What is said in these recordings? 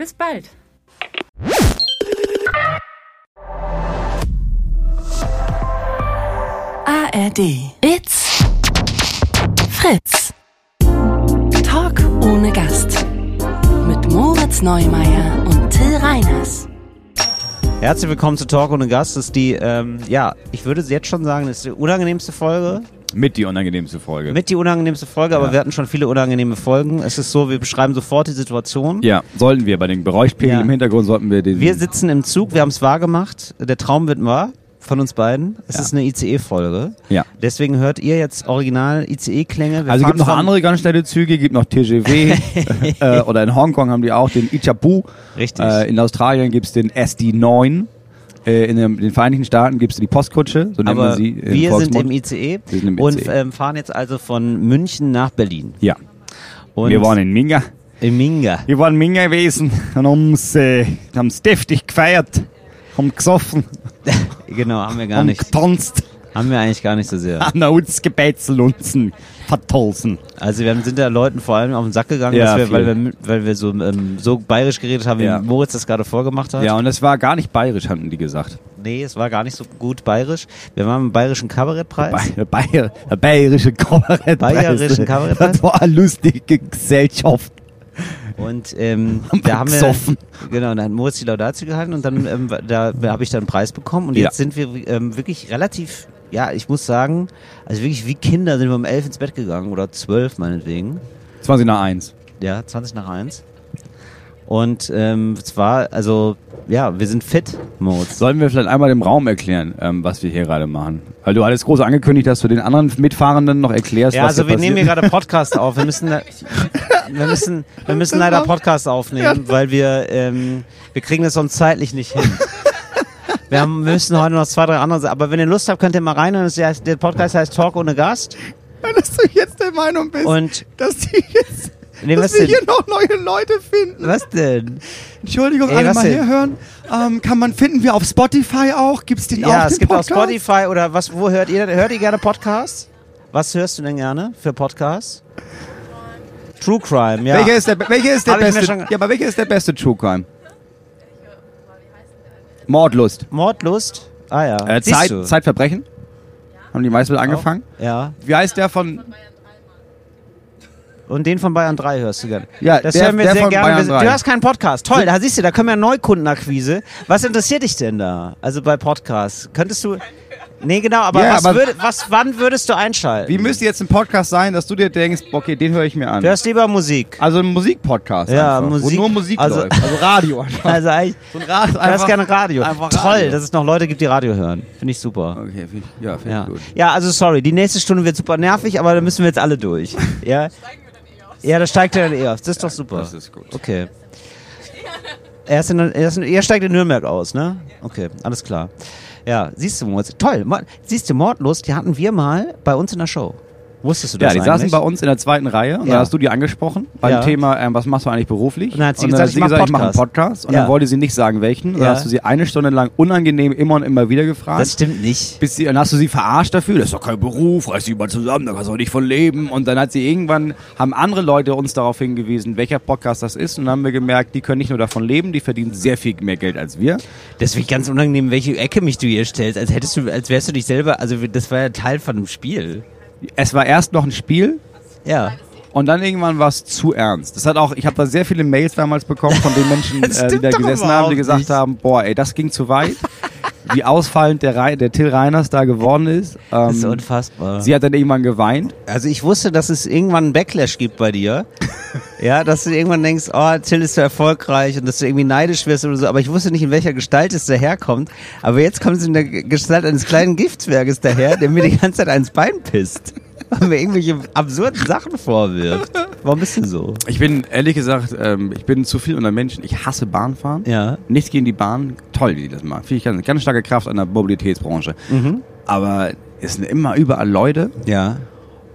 Bis bald! ARD. It's Fritz. Talk ohne Gast. Mit Moritz Neumeier und Till Reiners. Herzlich willkommen zu Talk ohne Gast. Das ist die, ähm, ja, ich würde jetzt schon sagen, das ist die unangenehmste Folge. Mit die unangenehmste Folge. Mit die unangenehmste Folge, aber Ja. wir hatten schon viele unangenehme Folgen. Es ist so, wir beschreiben sofort die Situation. ja, sollten wir bei den Geräuschpegeln Ja. im Hintergrund sollten wir den. Wir sitzen im Zug, wir haben es wahr gemacht. Der Traum wird wahr von uns beiden. Es Ja. ist eine ICE-Folge. Ja. Deswegen hört ihr jetzt original ICE-Klänge. Also gibt noch andere ganz schnelle Züge, gibt noch TGW äh, oder in Hongkong haben die auch den Ichapu. Richtig. Äh, in Australien gibt's den SD9. Äh, in den, Vereinigten Staaten gibt's die Postkutsche, so aber man sie. wir sind im ICE Wir sind im und ICE. ähm, fahren jetzt also von München nach Berlin. Ja. Und wir waren in Minga. in Minga. Wir waren in Minga gewesen und haben's, äh, haben's deftig gefeiert, haben gesoffen, Genau, haben wir gar haben nicht. getanzt, Haben wir eigentlich gar nicht so sehr. haben uns gebetzelt und vertolzen. Also wir sind da Leuten vor allem auf den Sack gegangen, Ja, wir, weil, wir, weil wir so, ähm, so bayerisch geredet haben, wie Ja. Moritz das gerade vorgemacht hat. Ja, und es war gar nicht bayerisch, hatten die gesagt. Nee, es war gar nicht so gut bayerisch. Wir waren im bayerischen Kabarettpreis. Bayer, bayerische Kabarettpreis. Bayerischen Kabarettpreis? Das war eine lustige Gesellschaft. Und ähm, Haben da haben wir gesoffen. genau, da hat Moritz die Laudatio gehalten und dann ähm, da habe ich dann einen Preis bekommen und Ja. jetzt sind wir ähm, wirklich relativ, ja, ich muss sagen, also wirklich wie Kinder sind wir um elf ins Bett gegangen oder zwölf meinetwegen. 20 nach 1. Ja, 20 nach 1. Und ähm, es war, also, ja, wir sind fit, Moritz. Sollen wir vielleicht einmal dem Raum erklären, ähm, was wir hier gerade machen? Weil du hattest groß angekündigt, dass du den anderen Mitfahrenden noch erklärst, Ja, was also wir passiert. nehmen hier gerade Podcast auf. Wir müssen, da- wir müssen, wir müssen leider Podcast aufnehmen, weil wir, ähm, wir kriegen das sonst zeitlich nicht hin. Wir, haben, wir müssen heute noch zwei, drei andere, aber wenn ihr Lust habt, könnt ihr mal rein. Und das heißt, der Podcast heißt Talk ohne Gast. dass du jetzt der Meinung bist, Und dass, die jetzt, nee, dass wir denn? hier noch neue Leute finden. Was denn? Entschuldigung, Ey, alle mal denn? herhören. Ähm, kann man finden wir auf Spotify auch? Gibt's den auch? Ja, es gibt auch? Spotify oder was? Wo hört ihr? Hört ihr gerne Podcasts? Was hörst du denn gerne für Podcasts? True Crime, ja. Welcher ist der, welcher ist der Hab ich mir beste? schon- Ja, aber welcher ist der beste True Crime? Mordlust. Mordlust? Ah ja. Äh, Siehst Zeit, du? Zeitverbrechen. Haben die meisten mit angefangen? Ja. Wie heißt der von? Und den von Bayern 3 hörst du gerne. Ja, das der- hören wir der sehr von gerne. Bayern Wir- 3. Du hast keinen Podcast. Toll, da siehst du, da können wir Neukundenakquise. Was interessiert dich denn da? Also bei Podcasts. Könntest du. Nee, genau, aber, Ja, was, aber- würd, was wann würdest du einschalten? Wie müsste jetzt ein Podcast sein, dass du dir denkst, okay, den höre ich mir an? du hörst lieber Musik. Also ein Musikpodcast. Ja, einfach, Musik- Wo nur Musik also- läuft. Also Radio einfach. Also eigentlich. So ein Rad, Du hörst gerne Radio. einfach Toll, Radio. dass es noch Leute gibt, die Radio hören. Finde ich super. Okay, find ich, ja, finde Ja. ich gut. ja, also sorry, die nächste Stunde wird super nervig, aber da müssen wir jetzt alle durch. Ja, ja da steigt er dann eh aus. Das ist doch super. Das ist gut. Okay. Er, ist in, er, ist in, er steigt in Nürnberg aus, ne? Okay, alles klar. Ja, siehst du, Moritz, toll. Siehst du, Mordlust, die hatten wir mal bei uns in der Show. Wusstest du Ja, das die eigentlich? saßen bei uns in der zweiten Reihe und Ja. dann hast du die angesprochen beim Ja. Thema, ähm, was machst du eigentlich beruflich? Und dann hat sie und gesagt, ich mach ich mache einen Podcast. Und Ja. dann wollte sie nicht sagen, welchen. Und Ja. dann hast du sie eine Stunde lang unangenehm immer und immer wieder gefragt. Das stimmt nicht. bis sie, dann hast du sie verarscht dafür, das ist doch kein Beruf, reiß dich mal zusammen, da kannst du auch nicht von leben. Und dann hat sie irgendwann, haben andere Leute uns darauf hingewiesen, welcher Podcast das ist. Und dann haben wir gemerkt, die können nicht nur davon leben, die verdienen sehr viel mehr Geld als wir. Das finde ich ganz unangenehm, welche Ecke mich du hier stellst, als hättest du, als wärst du dich selber, also das war ja Teil von einem Spiel. Es war erst noch ein Spiel Ja. Und dann irgendwann war es zu ernst. Das hat auch, ich habe da sehr viele Mails damals bekommen von den Menschen, äh, die da gesessen haben, die gesagt nicht. haben, boah, ey, das ging zu weit. Wie ausfallend der, Rei- der Till Reiners da geworden ist. Ähm, Das ist unfassbar. sie hat dann irgendwann geweint. Also ich wusste, dass es irgendwann einen Backlash gibt bei dir. ja, dass du irgendwann denkst, oh, Till ist so erfolgreich und dass du irgendwie neidisch wirst oder so. Aber ich wusste nicht, in welcher Gestalt es daherkommt. Aber jetzt kommt es in der Gestalt eines kleinen Giftzwerges daher, der mir die ganze Zeit ans Bein pisst. Und mir irgendwelche absurden Sachen vorwirft. Warum bist du so? Ich bin, ehrlich gesagt, ähm, ich bin zu viel unter Menschen. Ich hasse Bahnfahren. Ja. Nichts gegen die Bahn. Toll, wie die das machen. Finde ich ganz, ganz starke Kraft an der Mobilitätsbranche. Mhm. Aber es sind immer überall Leute. Ja.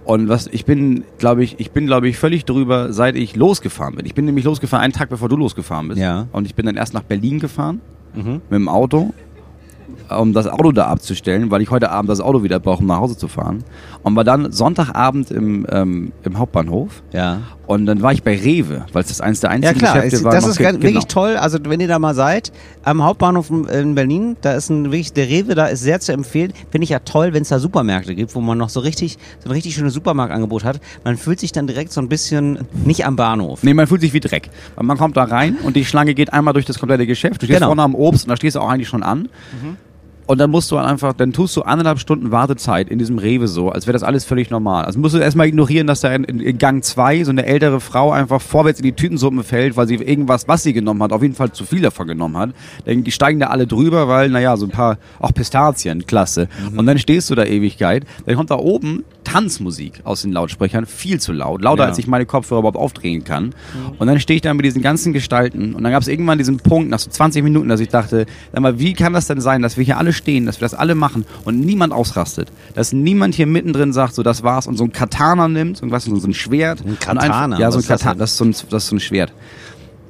Und was, ich bin, glaube ich, ich bin, glaube ich, völlig drüber, seit ich losgefahren bin. Ich bin nämlich losgefahren, einen Tag bevor du losgefahren bist. Ja. Und ich bin dann erst nach Berlin gefahren. Mhm. Mit dem Auto. Um das Auto da abzustellen, weil ich heute Abend das Auto wieder brauche, um nach Hause zu fahren. Und war dann Sonntagabend im, ähm, im Hauptbahnhof. Ja. Und dann war ich bei Rewe, weil es das eins der Ja einzigen klar, Geschäfte es, war. das ist ganz, wirklich toll. Also wenn ihr da mal seid, am Hauptbahnhof in- in Berlin, da ist ein wirklich, der Rewe da ist sehr zu empfehlen. Finde ich ja toll, wenn es da Supermärkte gibt, wo man noch so richtig, so ein richtig schönes Supermarktangebot hat. Man fühlt sich dann direkt so ein bisschen nicht am Bahnhof. Nee, man fühlt sich wie Dreck. Man kommt da rein und die Schlange geht einmal durch das komplette Geschäft. Du stehst Genau. vorne am Obst und da stehst du auch eigentlich schon an. Und dann musst du einfach, dann tust du anderthalb Stunden Wartezeit in diesem Rewe so, als wäre das alles völlig normal. Also musst du erstmal ignorieren, dass da in, in, Gang 2 so eine ältere Frau einfach vorwärts in die Tütensuppe fällt, weil sie irgendwas, was sie genommen hat, auf jeden Fall zu viel davon genommen hat. Dann, die steigen da alle drüber, weil, naja, so ein paar, auch Pistazien, klasse. Und dann stehst du da Ewigkeit. Dann kommt da oben Tanzmusik aus den Lautsprechern, viel zu laut. Lauter, Ja. als ich meine Kopfhörer überhaupt aufdrehen kann. Und dann stehe ich da mit diesen ganzen Gestalten und dann gab es irgendwann diesen Punkt, nach so 20 Minuten, dass ich dachte, sag mal, wie kann das denn sein, dass wir hier alle stehen, dass wir das alle machen und niemand ausrastet? Dass niemand hier mittendrin sagt, so das war's und so ein Katana nimmt, so, ein- du, so ein Schwert. Ein Katana? Einfach, ja, so Was ein Katana, das ist so ein, das ist so ein Schwert.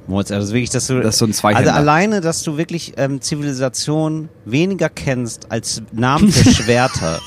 Moritz, also wirklich, dass du, Das ist so ein also alleine, dass du wirklich ähm, Zivilisation weniger kennst als Namen für Schwerter.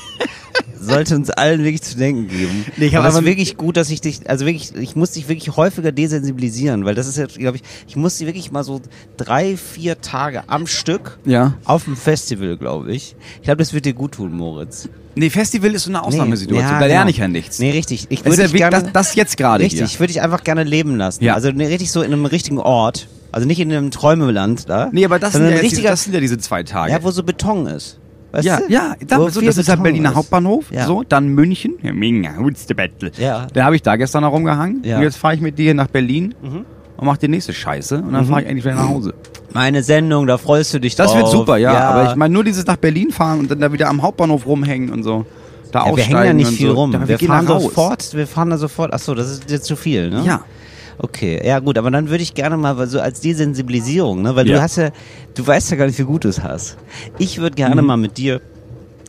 Sollte uns allen wirklich zu denken geben. Nee, ich aber es ist aber- wirklich gut, dass ich dich, also wirklich, ich muss dich wirklich häufiger desensibilisieren, weil das ist jetzt, glaube ich, ich muss dich wirklich mal so drei, vier Tage am Stück Ja. auf dem Festival, glaube ich. Ich glaube, das wird dir gut tun, Moritz. Nee, Festival ist so eine Ausnahmesituation, ja, da genau. lerne ich ja nichts. Nee, richtig. Ich Das würde ist ja gerne, das, das jetzt gerade richtig, hier. ich würde dich einfach gerne leben lassen. Ja. Also ne, richtig so in einem richtigen Ort. Also nicht in einem Träumeland da. Nee, aber das sind, ja jetzt, diese- richtiger, das sind ja diese zwei Tage. ja, wo so Beton ist. Weißt ja, du? ja, da, Wo so, das ist halt Berliner. Hauptbahnhof, Ja. so, dann München, ja, Minga, Hutzdebattel. Ja. Da habe ich da gestern noch rumgehangen Ja. Mhm. und jetzt fahre ich mit dir nach Berlin und mach die nächste Scheiße und dann fahre ich endlich wieder nach Hause. Meine Sendung, da freust du dich Das drauf. wird super, ja, aber ich meine nur dieses nach Berlin fahren und dann da wieder am Hauptbahnhof rumhängen und so. Da ja, wir hängen ja nicht viel so. rum. Da, wir gehen fahren sofort, wir fahren da sofort. Ach so, das ist jetzt zu viel, ne? Ja. Okay, ja gut, aber dann würde ich gerne mal so als Desensibilisierung, ne, weil Ja. du hast ja, du weißt ja gar nicht, wie gut du es hast. Ich würde gerne Mhm. mal mit dir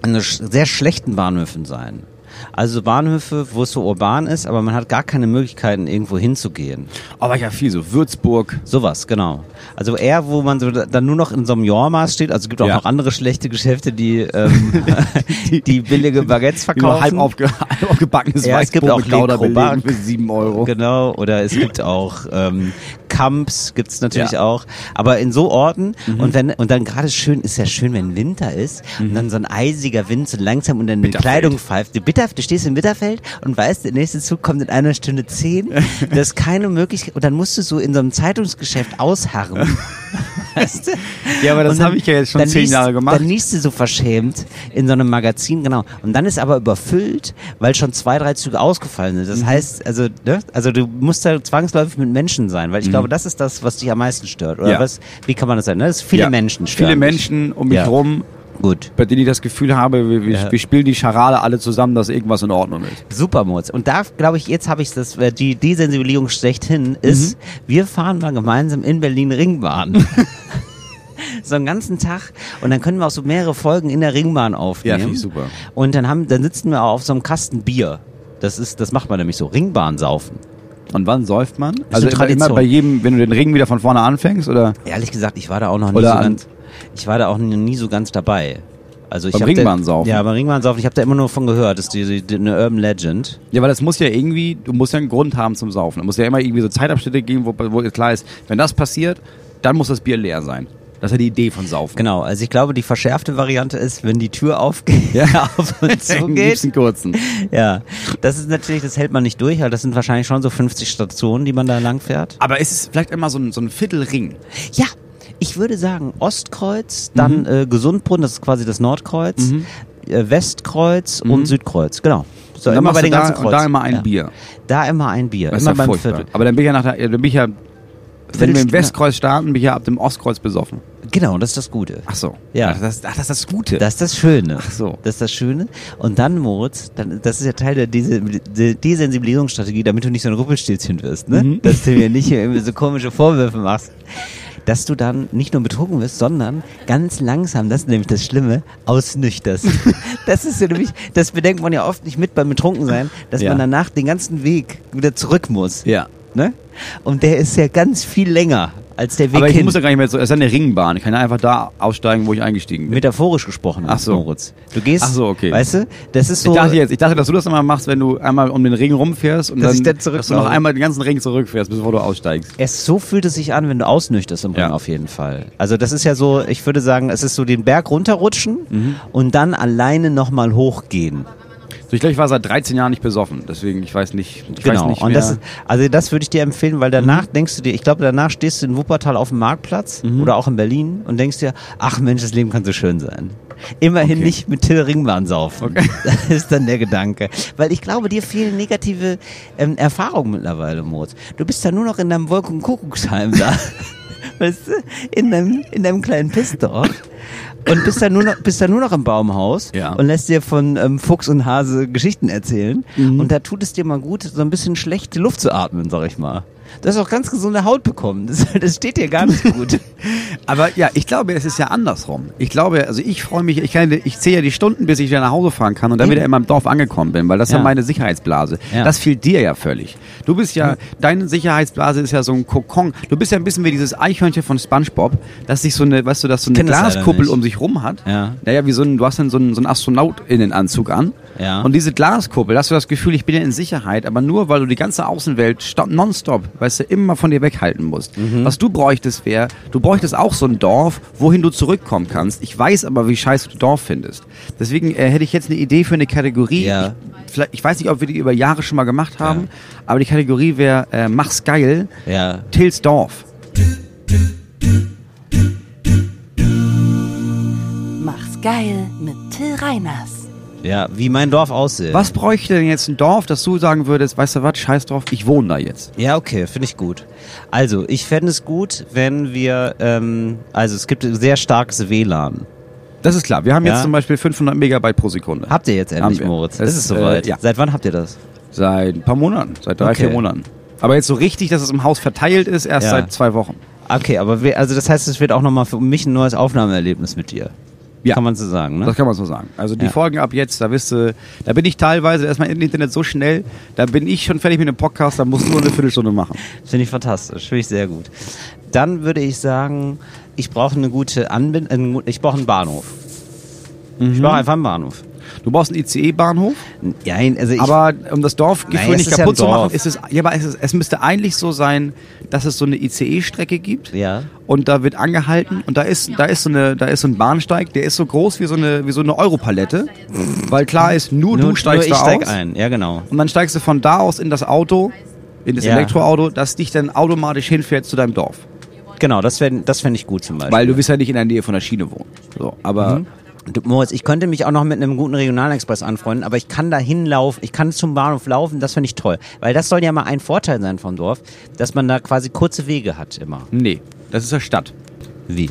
in sehr schlechten Bahnhöfen sein. Also Bahnhöfe, wo es so urban ist, aber man hat gar keine Möglichkeiten, irgendwo hinzugehen. Aber ja viel so. Würzburg. Sowas, genau. Also eher, wo man so da- dann nur noch in so einem Jormaß steht. Also es gibt auch Ja. noch andere schlechte Geschäfte, die, ähm, die billige Baguettes verkaufen. halb, aufge halb aufgebackenes Ja, es gibt auch mit Gouda Le Crobac. belegen für 7 Euro. Genau, oder es gibt auch ähm, Camps, gibt's natürlich Ja. Mhm. auch. Aber in so Orten und wenn und dann gerade schön, ist ja schön, wenn Winter ist und dann so ein eisiger Wind so langsam unter die Bitterfeld. Kleidung pfeift. Du, Bitter, du stehst in Bitterfeld und weißt, der nächste Zug kommt in einer Stunde zehn. Das ist keine Möglichkeit. Und dann musst du so in so einem Zeitungsgeschäft ausharren. weißt du? Ja, aber das habe ich ja jetzt schon 10 liest- Jahre gemacht. Dann liest du so verschämt in so einem Magazin, genau. Und dann ist aber überfüllt, weil schon zwei, drei Züge ausgefallen sind. Das Mhm. heißt, also, ne? also du musst da zwangsläufig mit Menschen sein, weil ich glaube, das ist das, was dich am meisten stört. Oder Mhm. Ja. was? Wie kann man das sagen? Ne? Das viele Ja. Menschen stören. Viele. Menschen um mich Ja. rum, Gut. bei denen ich das Gefühl habe, wir, wir, Ja. wir spielen die Scharade alle zusammen, dass irgendwas in Ordnung ist. Super, Moritz. Und da glaube ich, jetzt habe ich das, äh, die Desensibilisierung schlechthin ist, Mhm. wir fahren mal gemeinsam in Berlin Ringbahn. so einen ganzen Tag und dann können wir auch so mehrere Folgen in der Ringbahn aufnehmen. Ja, finde ich super. Und dann haben, dann sitzen wir auch auf so einem Kasten Bier. Das ist, das macht man nämlich so, Ringbahn saufen. Und wann säuft man? eine also immer, immer bei jedem, wenn du den Ring wieder von vorne anfängst, oder? Ehrlich gesagt, ich war da auch noch nie Oder so an- ganz, ich war da auch nie, nie so ganz dabei. Also ich Beim? Da, ja, beim Ringbahnsaufen. Ich habe da immer nur von gehört. Das ist die, die, eine Urban Legend. Ja, weil das muss ja irgendwie, du musst ja einen Grund haben zum Saufen. Da muss ja immer irgendwie so Zeitabschnitte geben, wo, wo klar ist, wenn das passiert, dann muss das Bier leer sein. Das ist ja die Idee von Saufen. Genau, also ich glaube, die verschärfte Variante ist, wenn die Tür aufgeht, Ja. auf und zu geht. liebsten kurzen. Ja, das ist natürlich, das hält man nicht durch, weil das sind wahrscheinlich schon so 50 Stationen, die man da lang fährt. Aber es ist vielleicht immer so ein, so ein Viertelring. Ja, ich würde sagen Ostkreuz, dann Mhm. äh, Gesundbrunnen, das ist quasi das Nordkreuz, äh, Westkreuz und Südkreuz, genau. So, Und dann immer bei den da, ganzen und Kreuzen. da immer ein ja. Bier. Da immer ein Bier, Das ist immer ja beim. Viertel. Aber dann bin ich ja nach der, dann bin ich ja Wenn wir im Westkreuz starten, bin ich ja ab dem Ostkreuz besoffen. Genau, das ist das Gute. Ach so. Ja. Ach, das, ach, das ist das Gute. Das ist das Schöne. Ach so. Das ist das Schöne. Und dann, Moritz, dann, das ist ja Teil der Dese- De- Desensibilisierungsstrategie, damit du nicht so ein Ruppelstilzchen wirst, ne? Mhm. Dass du mir nicht hier irgendwie so komische Vorwürfe machst. Dass du dann nicht nur betrunken wirst, sondern ganz langsam, das ist nämlich das Schlimme, ausnüchterst. das ist ja nämlich, das bedenkt man ja oft nicht mit beim Betrunkensein, dass Ja. man danach den ganzen Weg wieder zurück muss. ja. Ne? Und der ist ja ganz viel länger als der Weg Aber ich hin. muss ja gar nicht mehr so, es ist eine Ringbahn. Ich kann ja einfach da aussteigen, wo ich eingestiegen bin. Metaphorisch gesprochen, Ach so. Moritz. Du gehst, Ach so, okay. weißt du, das ist so. ich dachte jetzt, ich dachte, dass du das immer machst, wenn du einmal um den Ring rumfährst und Dass dann, dann dass du noch einmal den ganzen Ring zurückfährst, bevor du aussteigst. Es so fühlt es sich an, wenn du ausnüchterst im Ring Ja. auf jeden Fall. Also das ist ja so, ich würde sagen, es ist so den Berg runterrutschen Mhm. und dann alleine nochmal hochgehen. So, ich glaube, ich war seit 13 Jahren nicht besoffen, deswegen, ich weiß nicht, ich weiß genau. nicht und das also das würde ich dir empfehlen, weil danach denkst du dir, ich glaube, danach stehst du in Wuppertal auf dem Marktplatz Mhm. oder auch in Berlin und denkst dir, ach Mensch, das Leben kann so schön sein. Immerhin Okay. nicht mit Till Ringbahn saufen. Das ist dann der Gedanke. Weil ich glaube, dir fehlen negative ähm, Erfahrungen mittlerweile, Moritz. Du bist da nur noch in deinem Wolkenkuckucksheim da. weißt du? In deinem, in deinem kleinen Pissdorf. Und bist da nur noch, bist da nur noch im Baumhaus Ja. und lässt dir von ähm, Fuchs und Hase Geschichten erzählen. Mhm. Und da tut es dir mal gut, so ein bisschen schlechte Luft zu atmen, sag ich mal. Du hast auch ganz gesunde Haut bekommen. Das, das steht dir gar nicht gut. Aber ja, ich glaube, es ist ja andersrum. Ich glaube, also ich freue mich, ich, kann, ich zähle ja die Stunden, bis ich wieder nach Hause fahren kann und dann Eben. wieder in meinem Dorf angekommen bin, weil das ist ja, Ja. meine Sicherheitsblase. Ja. Das fehlt dir ja völlig. Du bist ja, deine Sicherheitsblase ist ja so ein Kokon. Du bist ja ein bisschen wie dieses Eichhörnchen von Spongebob, das sich so eine, weißt du, das so eine Glaskuppel um sich rum hat. Ja. Naja, wie so ein, du hast dann so einen, so einen Astronautinnenanzug an. Ja. Und diese Glaskuppel, da hast du das Gefühl, ich bin ja in Sicherheit, aber nur, weil du die ganze Außenwelt sto- nonstop, weißt du, immer von dir weghalten musst. Mhm. Was du bräuchtest wäre, du bräuchtest auch so ein Dorf, wohin du zurückkommen kannst. Ich weiß aber, wie scheiße du Dorf findest. Deswegen äh, hätte ich jetzt eine Idee für eine Kategorie. Ja. Ich, vielleicht, ich weiß nicht, ob wir die über Jahre schon mal gemacht haben, aber die Kategorie wäre, äh, mach's geil, Ja. Tills Dorf. Mach's geil mit Till Reiners. Ja, wie mein Dorf aussieht. Was bräuchte denn jetzt ein Dorf, dass du sagen würdest, weißt du was, scheiß drauf, ich wohne da jetzt. Ja, okay, finde ich gut. Also, ich fände es gut, wenn wir, ähm, also es gibt sehr starkes WLAN. Das ist klar. Wir haben Ja. jetzt zum Beispiel 500 Megabyte pro Sekunde. Habt ihr jetzt endlich. Moritz? Das ist es soweit? äh, ja. Seit wann habt ihr das? Seit ein paar Monaten, seit drei, Okay. vier Monaten. Aber jetzt so richtig, dass es im Haus verteilt ist, erst Ja. seit zwei Wochen. Okay, aber wir, also das heißt, es wird auch nochmal für mich ein neues Aufnahmeerlebnis mit dir. Ja. Kann man so sagen, ne? Das kann man so sagen. Also die Ja. Folgen ab jetzt, da bist du, da bin ich teilweise erstmal im Internet so schnell, da bin ich schon fertig mit dem Podcast, da musst du nur eine Viertelstunde machen. Finde ich fantastisch, finde ich sehr gut. Dann würde ich sagen, ich brauche eine gute Anbindung, ich brauche einen Bahnhof. Ich Mhm. brauche einfach einen Bahnhof. Du brauchst einen ICE-Bahnhof, Ja, also ich, aber um das Dorfgefühl Nein, nicht ja kaputt ein zu machen, Dorf. ist es, ja, aber es, ist, es müsste eigentlich so sein, dass es so eine ICE-Strecke gibt. ja, und da wird angehalten und da ist da ist so eine da ist so ein Bahnsteig, der ist so groß wie so eine wie so eine Europalette, weil klar ist, nur, nur, du steigst nur ich da steig aus ein. Ja, genau. und dann steigst du von da aus in das Auto, in das Ja. Elektroauto, das dich dann automatisch hinfährt zu deinem Dorf, Genau, das fände das fänd ich gut zum Beispiel. weil du willst ja nicht in der Nähe von der Schiene wohnen. So, aber Mhm. Du, Moritz, ich könnte mich auch noch mit einem guten Regionalexpress anfreunden, aber ich kann da hinlaufen, ich kann zum Bahnhof laufen, das finde ich toll. Weil das soll ja mal ein Vorteil sein vom Dorf, dass man da quasi kurze Wege hat immer. nee, das ist ja Stadt. Wie?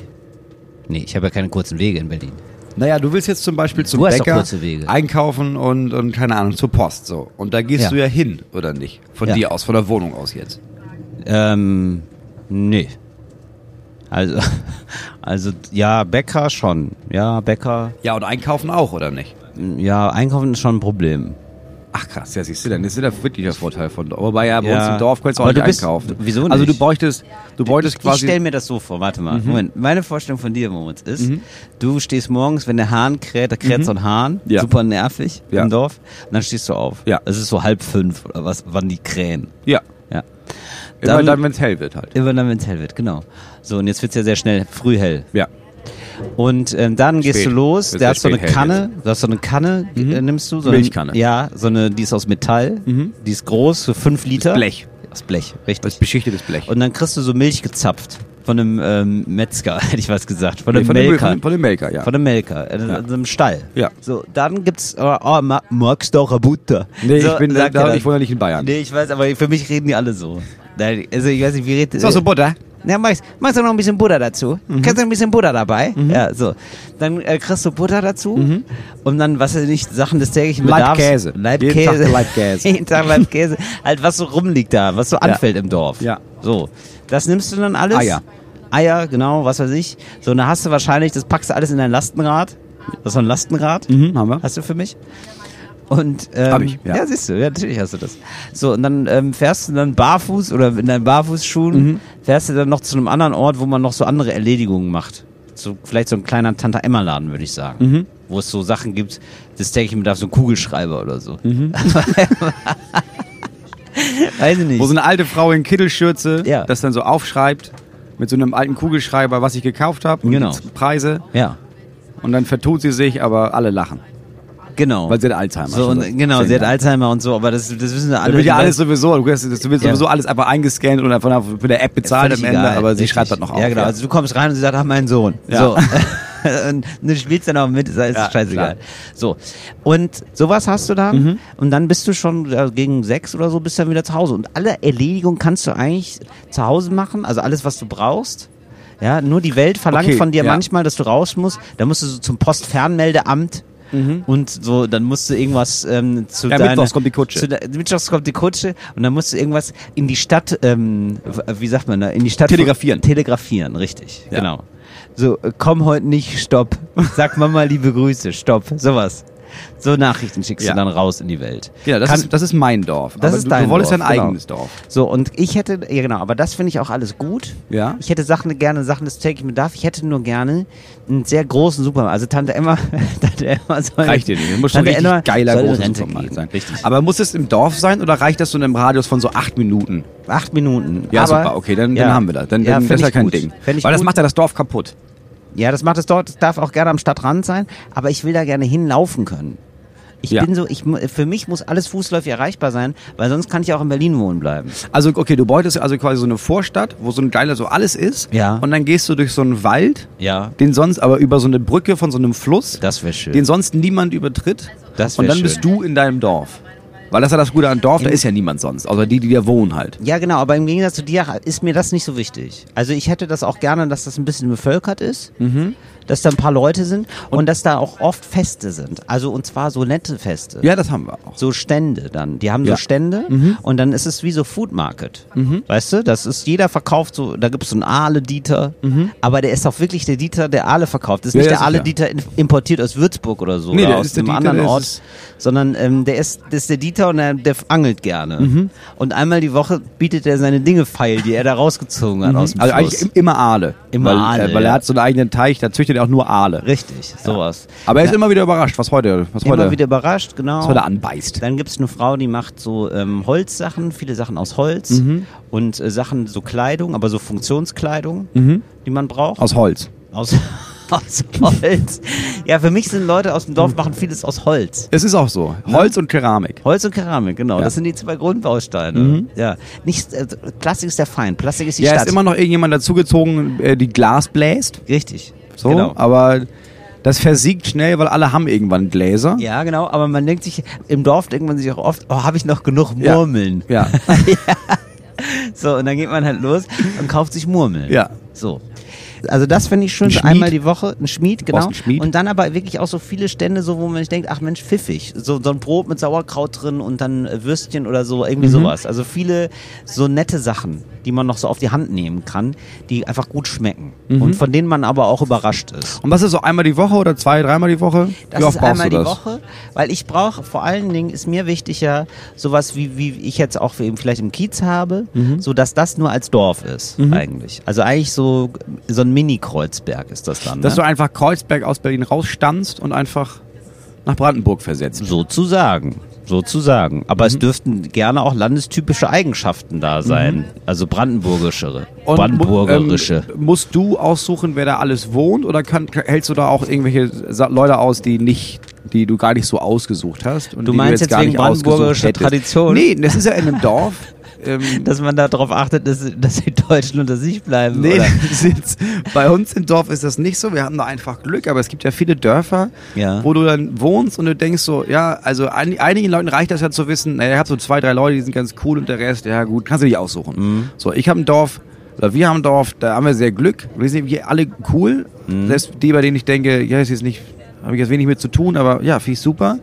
Nee, ich habe ja keine kurzen Wege in Berlin. Naja, du willst jetzt zum Beispiel zum Bäcker einkaufen und, und keine Ahnung, zur Post so. Und da gehst Ja. du ja hin, oder nicht? Von Ja. dir aus, von der Wohnung aus jetzt. Ähm, nee. Also, also, ja, Bäcker schon. Ja, Bäcker, Ja, und einkaufen auch, oder nicht? ja, einkaufen ist schon ein Problem. Ach krass, ja siehst du, dann ist ja wirklich der Vorteil von Dorf. Wobei ja bei Ja. uns im Dorf kannst du auch Aber nicht du bist- einkaufen. wieso Also du nicht? bräuchtest, du bräuchtest ich ich quasi... stelle mir das so vor, warte mal. Moment. Meine Vorstellung von dir, Moritz, ist, du stehst morgens, wenn der Hahn kräht, da kräht so ein Hahn, Ja. super nervig Ja. im Dorf, und dann stehst du auf. Ja. Es ist so halb fünf oder was, wann die krähen. Ja. Immer Dann- dann, wenn es hell wird halt. Immer dann, wenn es hell wird, genau. So, und jetzt wird's ja sehr schnell früh hell. Ja. Und ähm, dann gehst Spät. du los, Wird der sehr hat so eine Kanne, du hast so eine Kanne, äh, nimmst du? So Milchkanne. Eine, ja, so eine, die ist aus Metall, die ist groß, so fünf Liter. Blech. Aus Blech, richtig. Das beschichtetes Blech. Und dann kriegst du so Milch gezapft. Von einem ähm, Metzger, hätte ich was gesagt. Von einem Nee, von, dem, Melker. von, dem Melker, ja. Von einem Melker, in Ja. einem Stall. Ja. So, dann gibt's, oh, oh ma, magst du auch Butter? nee, so, ich bin da, ich wohne ja nicht in Bayern. Nee, ich weiß, aber für mich reden die alle so. Also ich weiß nicht, wie redet auch so Butter? Ja, machst, machst du noch ein bisschen Butter dazu? Mhm. Kannst du ein bisschen Butter dabei? Ja, so. Dann äh, kriegst du Butter dazu und dann, was weiß ich, Sachen des täglichen Bedarfs. Mhm. Käse. Leibkäse. Jeden Tag Leibkäse. Jeden Tag Leibkäse. halt, was so rumliegt da, was so anfällt im Dorf. Ja. So. Das nimmst du dann alles. Eier. Eier, genau, was weiß ich. So, und dann hast du wahrscheinlich, das packst du alles in dein Lastenrad. Das ist so ein Lastenrad. Mhm, haben wir. Hast du für mich? Und ähm, Hab ich, ja. ja. siehst du, ja, natürlich hast du das. So, und dann ähm, fährst du dann barfuß oder in deinen Barfußschuhen, Mhm. fährst du dann noch zu einem anderen Ort, wo man noch so andere Erledigungen macht. So, vielleicht so ein kleiner Tante-Emma-Laden, würde ich sagen. Mhm. Wo es so Sachen gibt, das denke ich mir, da so ein Kugelschreiber oder so. Mhm. Weiß ich nicht. Wo so eine alte Frau in Kittelschürze Ja. das dann so aufschreibt mit so einem alten Kugelschreiber, was ich gekauft habe und Genau. Preise. ja, Und dann vertut sie sich, aber alle lachen. Genau. Weil sie hat Alzheimer. so, und, seit genau, sie hat. Alzheimer und so, aber das, das wissen wir Da alle. wird ja alles sowieso, du wirst, das wird Ja. sowieso alles einfach eingescannt und einfach mit der App bezahlt am Ende, egal, aber sie richtig. schreibt das noch auf. Ja, genau. Also du kommst rein und sie sagt, ach, mein Sohn. Ja. So. und du spielst dann auch mit, ist Ja, scheißegal. klar. So. Und sowas hast du dann Mhm. und dann bist du schon ja, gegen sechs oder so, bist dann wieder zu Hause. Und alle Erledigungen kannst du eigentlich zu Hause machen, also alles, was du brauchst. Ja, nur die Welt verlangt Okay, von dir ja. manchmal, dass du raus musst. Da musst du so zum Postfernmeldeamt und so, dann musst du irgendwas ähm, zu Mhm. Ja, deiner, mittwochs kommt die Kutsche. Zu der, mittwochs kommt die Kutsche und dann musst du irgendwas in die Stadt, ähm, wie sagt man da, in die Stadt Telegrafieren. Telegrafieren, richtig, Ja. genau. So, äh, komm heute nicht, stopp. Sag Mama liebe Grüße, stopp, sowas. So Nachrichten schickst Ja. du dann raus in die Welt. Ja, das, Kann- ist, das ist mein Dorf. Das aber ist du, dein du wolltest Dorf, ja ein genau. eigenes Dorf. So, und ich hätte, ja genau, aber das finde ich auch alles gut. Ja. Ich hätte Sachen gerne, Sachen des täglichen Bedarf. Ich hätte nur gerne einen sehr großen Supermarkt. Also Tante Emma, Tante Emma soll. Reicht dir nicht. Das muss schon Tante richtig Emma geiler großer Supermarkt gehen. sein. Richtig. Aber muss es im Dorf sein oder reicht das so in einem Radius von so acht Minuten? Acht Minuten. Ja, aber, super, okay, dann, dann haben wir das. Dann, dann das ist ja kein gut. Ding. Weil das gut. macht ja das Dorf kaputt. Ja, das macht es dort, das darf auch gerne am Stadtrand sein, aber ich will da gerne hinlaufen können. Ich Ja. bin so, ich, für mich muss alles fußläufig erreichbar sein, weil sonst kann ich auch in Berlin wohnen bleiben. Also, okay, du beutest also quasi so eine Vorstadt, wo so ein geiler so alles ist. Ja. Und dann gehst du durch so einen Wald, Ja. den sonst aber über so eine Brücke von so einem Fluss, Das wäre schön. den sonst niemand übertritt. Das und wär dann bist schön. du in deinem Dorf. Weil das ist ja das Gute an Dorf, da ist ja niemand sonst, außer die, die da wohnen halt. Ja, genau, aber im Gegensatz zu dir ist mir das nicht so wichtig. Also ich hätte das auch gerne, dass das ein bisschen bevölkert ist, Mhm. Dass da ein paar Leute sind und, dass da auch oft Feste sind. Also und zwar so nette Feste. Ja, das haben wir auch. So Stände dann. Die haben Ja. Mhm. so Stände und dann ist es wie so Food Market. Weißt du? Das ist, jeder verkauft so, da gibt es so einen Aale-Dieter, aber der ist auch wirklich der Dieter, der Aale verkauft. Das ist Mhm. Ja, nicht der. Aale-Dieter importiert aus Würzburg oder so Nee, oder der aus einem Dieter, anderen der Ort, sondern ähm, der, ist, der ist der Dieter und der, der angelt gerne. Mhm. Und einmal die Woche bietet er seine Dinge feil, die er da rausgezogen hat aus dem Also Fluss. eigentlich im- immer Aale. Immer weil, Aale, Äh, weil er hat so einen eigenen Teich, da züchtet er auch nur Aale. Richtig, sowas. Aber er ist Ja. immer wieder überrascht, was heute, was Immer heute, wieder überrascht, genau. was heute anbeißt. Dann gibt's eine Frau, die macht so ähm, Holzsachen, viele Sachen aus Holz Mhm. und äh, Sachen, so Kleidung, aber so Funktionskleidung, die man braucht. Mhm. Aus Holz. aus, aus Holz. Ja, für mich sind Leute aus dem Dorf machen vieles aus Holz. Es ist auch so. Holz und Keramik. Holz und Keramik, genau. Ja. Mhm. Das sind die zwei Grundbausteine. Ja. Nicht, äh, Plastik ist der Feind, Plastik ist die Ja, Stadt. ist immer noch irgendjemand dazugezogen, äh, die Glas bläst. Richtig. So, Genau. aber das versiegt schnell, weil alle haben irgendwann Gläser. Ja, genau, aber man denkt sich, im Dorf denkt man sich auch oft, oh, habe ich noch genug Ja. Murmeln? Ja. So, und dann geht man halt los und kauft sich Murmeln. Ja. So. Also das finde ich schön, Ein so einmal die Woche, ein Schmied, genau. Einen Schmied? Und dann aber wirklich auch so viele Stände, so wo man sich denkt, ach Mensch, pfiffig. So, so ein Brot mit Sauerkraut drin und dann äh, Würstchen oder so, irgendwie Mhm. sowas. Also viele so nette Sachen, die man noch so auf die Hand nehmen kann, die einfach gut schmecken. Mhm. Und von denen man aber auch überrascht ist. Und was ist so einmal die Woche oder zwei, dreimal die Woche? Das Wie oft ist einmal die? Woche, weil ich brauche, vor allen Dingen ist mir wichtig ja sowas wie, wie ich jetzt auch eben vielleicht im Kiez habe, Mhm. so dass das nur als Dorf ist eigentlich. Also eigentlich so, so ein Mini-Kreuzberg ist das dann. Dass ne? du einfach Kreuzberg aus Berlin rausstanzt und einfach nach Brandenburg versetzt. Sozusagen. Sozusagen. Aber Mhm. es dürften gerne auch landestypische Eigenschaften da sein. Also brandenburgischere. Und Brandenburgerische. Ähm, musst du aussuchen, wer da alles wohnt oder kann, hältst du da auch irgendwelche Leute aus, die nicht, die du gar nicht so ausgesucht hast? Und Du die meinst jetzt gar wegen nicht hättest? Tradition? Nee, das ist ja in einem Dorf. Ähm, dass man darauf achtet, dass, dass die Deutschen unter sich bleiben. Nee, sind's- bei uns im Dorf ist das nicht so. Wir haben da einfach Glück, aber es gibt ja viele Dörfer, Ja. wo du dann wohnst und du denkst so, ja, also ein, einigen Leuten reicht das ja zu wissen, naja, ich habe so zwei, drei Leute, die sind ganz cool und der Rest, ja gut, kannst du dich aussuchen. Mhm. So, ich habe ein Dorf, Oder wir haben ein Dorf, da haben wir sehr Glück. Wir sind hier alle cool. Selbst die, bei denen ich denke, ja, ist jetzt nicht, habe ich jetzt wenig mit zu tun, aber ja, finde ich super.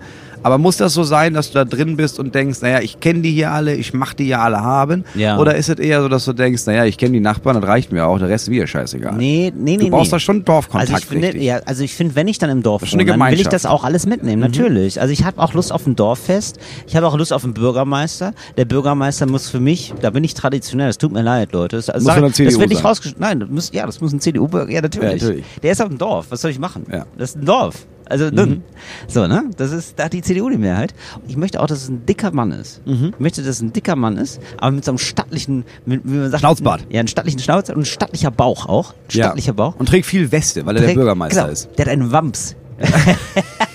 Aber muss das so sein, dass du da drin bist und denkst, naja, ich kenne die hier alle, ich mach die hier alle haben? Ja. Oder ist es eher so, dass du denkst, naja, ich kenne die Nachbarn, das reicht mir auch, der Rest ist wieder scheißegal? Nee, nee, nee. Du brauchst nee. da schon Dorfkontakt. Also ich finde, ja, also ich finde, wenn ich dann im Dorf eine dann will ich das auch alles mitnehmen, natürlich. Also ich habe auch Lust auf ein Dorffest. Ich habe auch Lust auf einen Bürgermeister. Der Bürgermeister muss für mich, da bin ich traditionell, das tut mir leid, Leute. Das, also Muss sag- von der das wird nicht rausgeschnitten. Nein, das muss, ja, das muss ein CDU-Bürger, ja natürlich. Ja, natürlich. Der ist auf dem Dorf, was soll ich machen? Ja. Das ist ein Dorf. Also, mhm. so, ne? Das ist, da hat die CDU die Mehrheit. Ich möchte auch, dass es ein dicker Mann ist. Mhm. Ich möchte, dass es ein dicker Mann ist, aber mit so einem stattlichen, mit, wie man sagt, Schnauzbart. Ja, einen stattlichen Schnauz und ein stattlicher Bauch auch. Ein Ja. stattlicher Bauch. Und trägt viel Weste, weil er der Trägt- Bürgermeister genau, ist. Der hat einen Wams.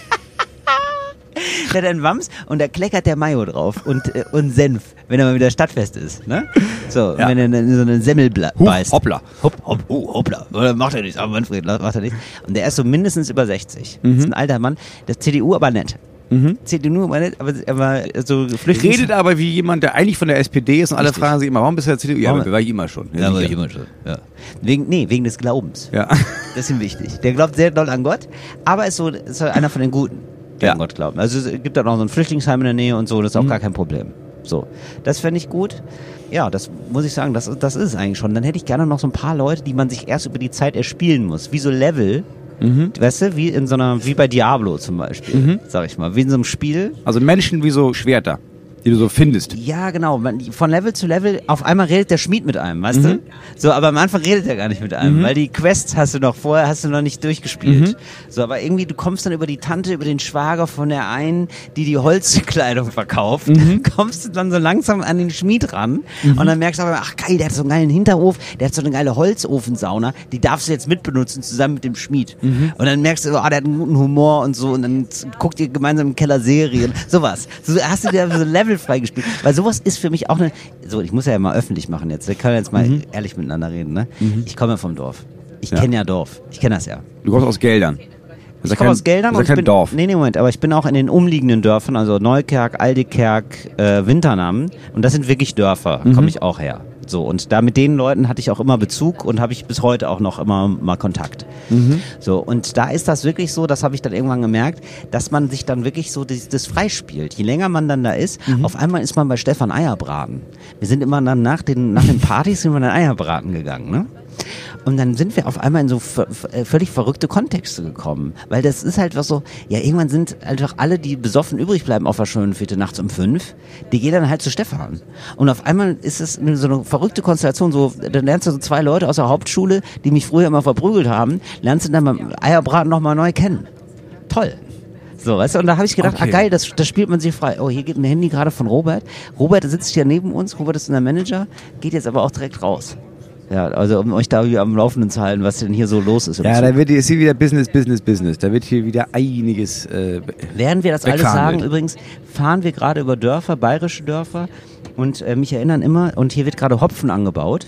der hat einen Wams und da kleckert der Mayo drauf und, äh, und Senf, wenn er mal wieder Stadtfest ist. Ne? So, Ja. wenn er in so eine Semmel Huch, beißt. hoppla. Hopp, hopp, oh, hoppla. Macht er nichts, aber Manfred macht er nichts. Und der ist so mindestens über 60. Mhm. Das ist ein alter Mann. Der CDU aber nett. CDU aber nett, aber, aber so Flüchtlings... Redet aber wie jemand, der eigentlich von der SPD ist und alle Richtig. fragen sich immer, warum bist du der CDU? Ja, aber war ich immer schon. Ja, aber sicher. ich immer schon. Ja. Wegen, nee, wegen des Glaubens. Ja. Das ist ihm wichtig. Der glaubt sehr doll an Gott, aber ist so ist so einer von den Guten, die Ja. Gott glauben. Also es gibt da noch so ein Flüchtlingsheim in der Nähe und so, das ist auch gar kein Problem. So, das fände ich gut. Ja, das muss ich sagen, das, das ist es eigentlich schon. Dann hätte ich gerne noch so ein paar Leute, die man sich erst über die Zeit erspielen muss. Wie so Level, weißt du, wie in so einer, wie bei Diablo zum Beispiel, sag ich mal. Wie in so einem Spiel, Also Menschen wie so Schwerter, die du so findest. ja, genau. Von Level zu Level, auf einmal redet der Schmied mit einem, weißt du? So, aber am Anfang redet er gar nicht mit einem, weil die Quests hast du noch vorher, hast du noch nicht durchgespielt. So, aber irgendwie, du kommst dann über die Tante, über den Schwager von der einen, die die Holzkleidung verkauft, kommst du dann so langsam an den Schmied ran und dann merkst du aber, ach geil, der hat so einen geilen Hinterhof, der hat so eine geile Holzofensauna, die darfst du jetzt mitbenutzen zusammen mit dem Schmied. Und dann merkst du, ah, der hat einen guten Humor und so und dann guckt ihr gemeinsam im Keller Serien, sowas. So hast du dir so ein Level freigespielt. Weil sowas ist für mich auch eine, so, ich muss ja mal öffentlich machen jetzt, wir können jetzt mal ehrlich miteinander reden, ne? Ich komme vom Dorf. Ich Ja. kenne ja Dorf. Ich kenne das ja. Du kommst aus Geldern. Das Ich ja komme aus Geldern das und ich kein bin, Dorf. Nee, nee, Moment, aber ich bin auch in den umliegenden Dörfern, also Neukerk, Aldekerk, äh, Winternam und das sind wirklich Dörfer, Mhm. komme ich auch her. So und da mit den Leuten hatte ich auch immer Bezug und habe ich bis heute auch noch immer mal Kontakt. Mhm. So und da ist das wirklich so, das habe ich dann irgendwann gemerkt, dass man sich dann wirklich so das, das freispielt. Je länger man dann da ist, Mhm. auf einmal ist man bei Stefan Eierbraten. Wir sind immer dann nach den nach den Partys sind wir dann Eierbraten gegangen, ne? Und dann sind wir auf einmal in so äh, völlig verrückte Kontexte gekommen. Weil das ist halt was so, ja, irgendwann sind einfach alle, die besoffen übrig bleiben auf der schönen Fete nachts um fünf, die gehen dann halt zu Stefan. Und auf einmal ist es so eine verrückte Konstellation, so, dann lernst du so zwei Leute aus der Hauptschule, die mich früher immer verprügelt haben, lernst du dann beim Eierbraten nochmal neu kennen. Toll. So, weißt du, und da habe ich gedacht, Okay. ah geil, das, das spielt man sich frei. Oh, hier geht ein Handy gerade von Robert. Robert sitzt hier neben uns, Robert ist unser Manager, geht jetzt aber auch direkt raus. Ja, also um euch da am Laufenden zu halten, was denn hier so los ist. Ja, da wird hier, ist hier wieder Business, Business, Business. Da wird hier wieder einiges. Äh, Während wir das alles sagen, wird. übrigens, fahren wir gerade über Dörfer, bayerische Dörfer. Und äh, mich erinnern immer, und hier wird gerade Hopfen angebaut.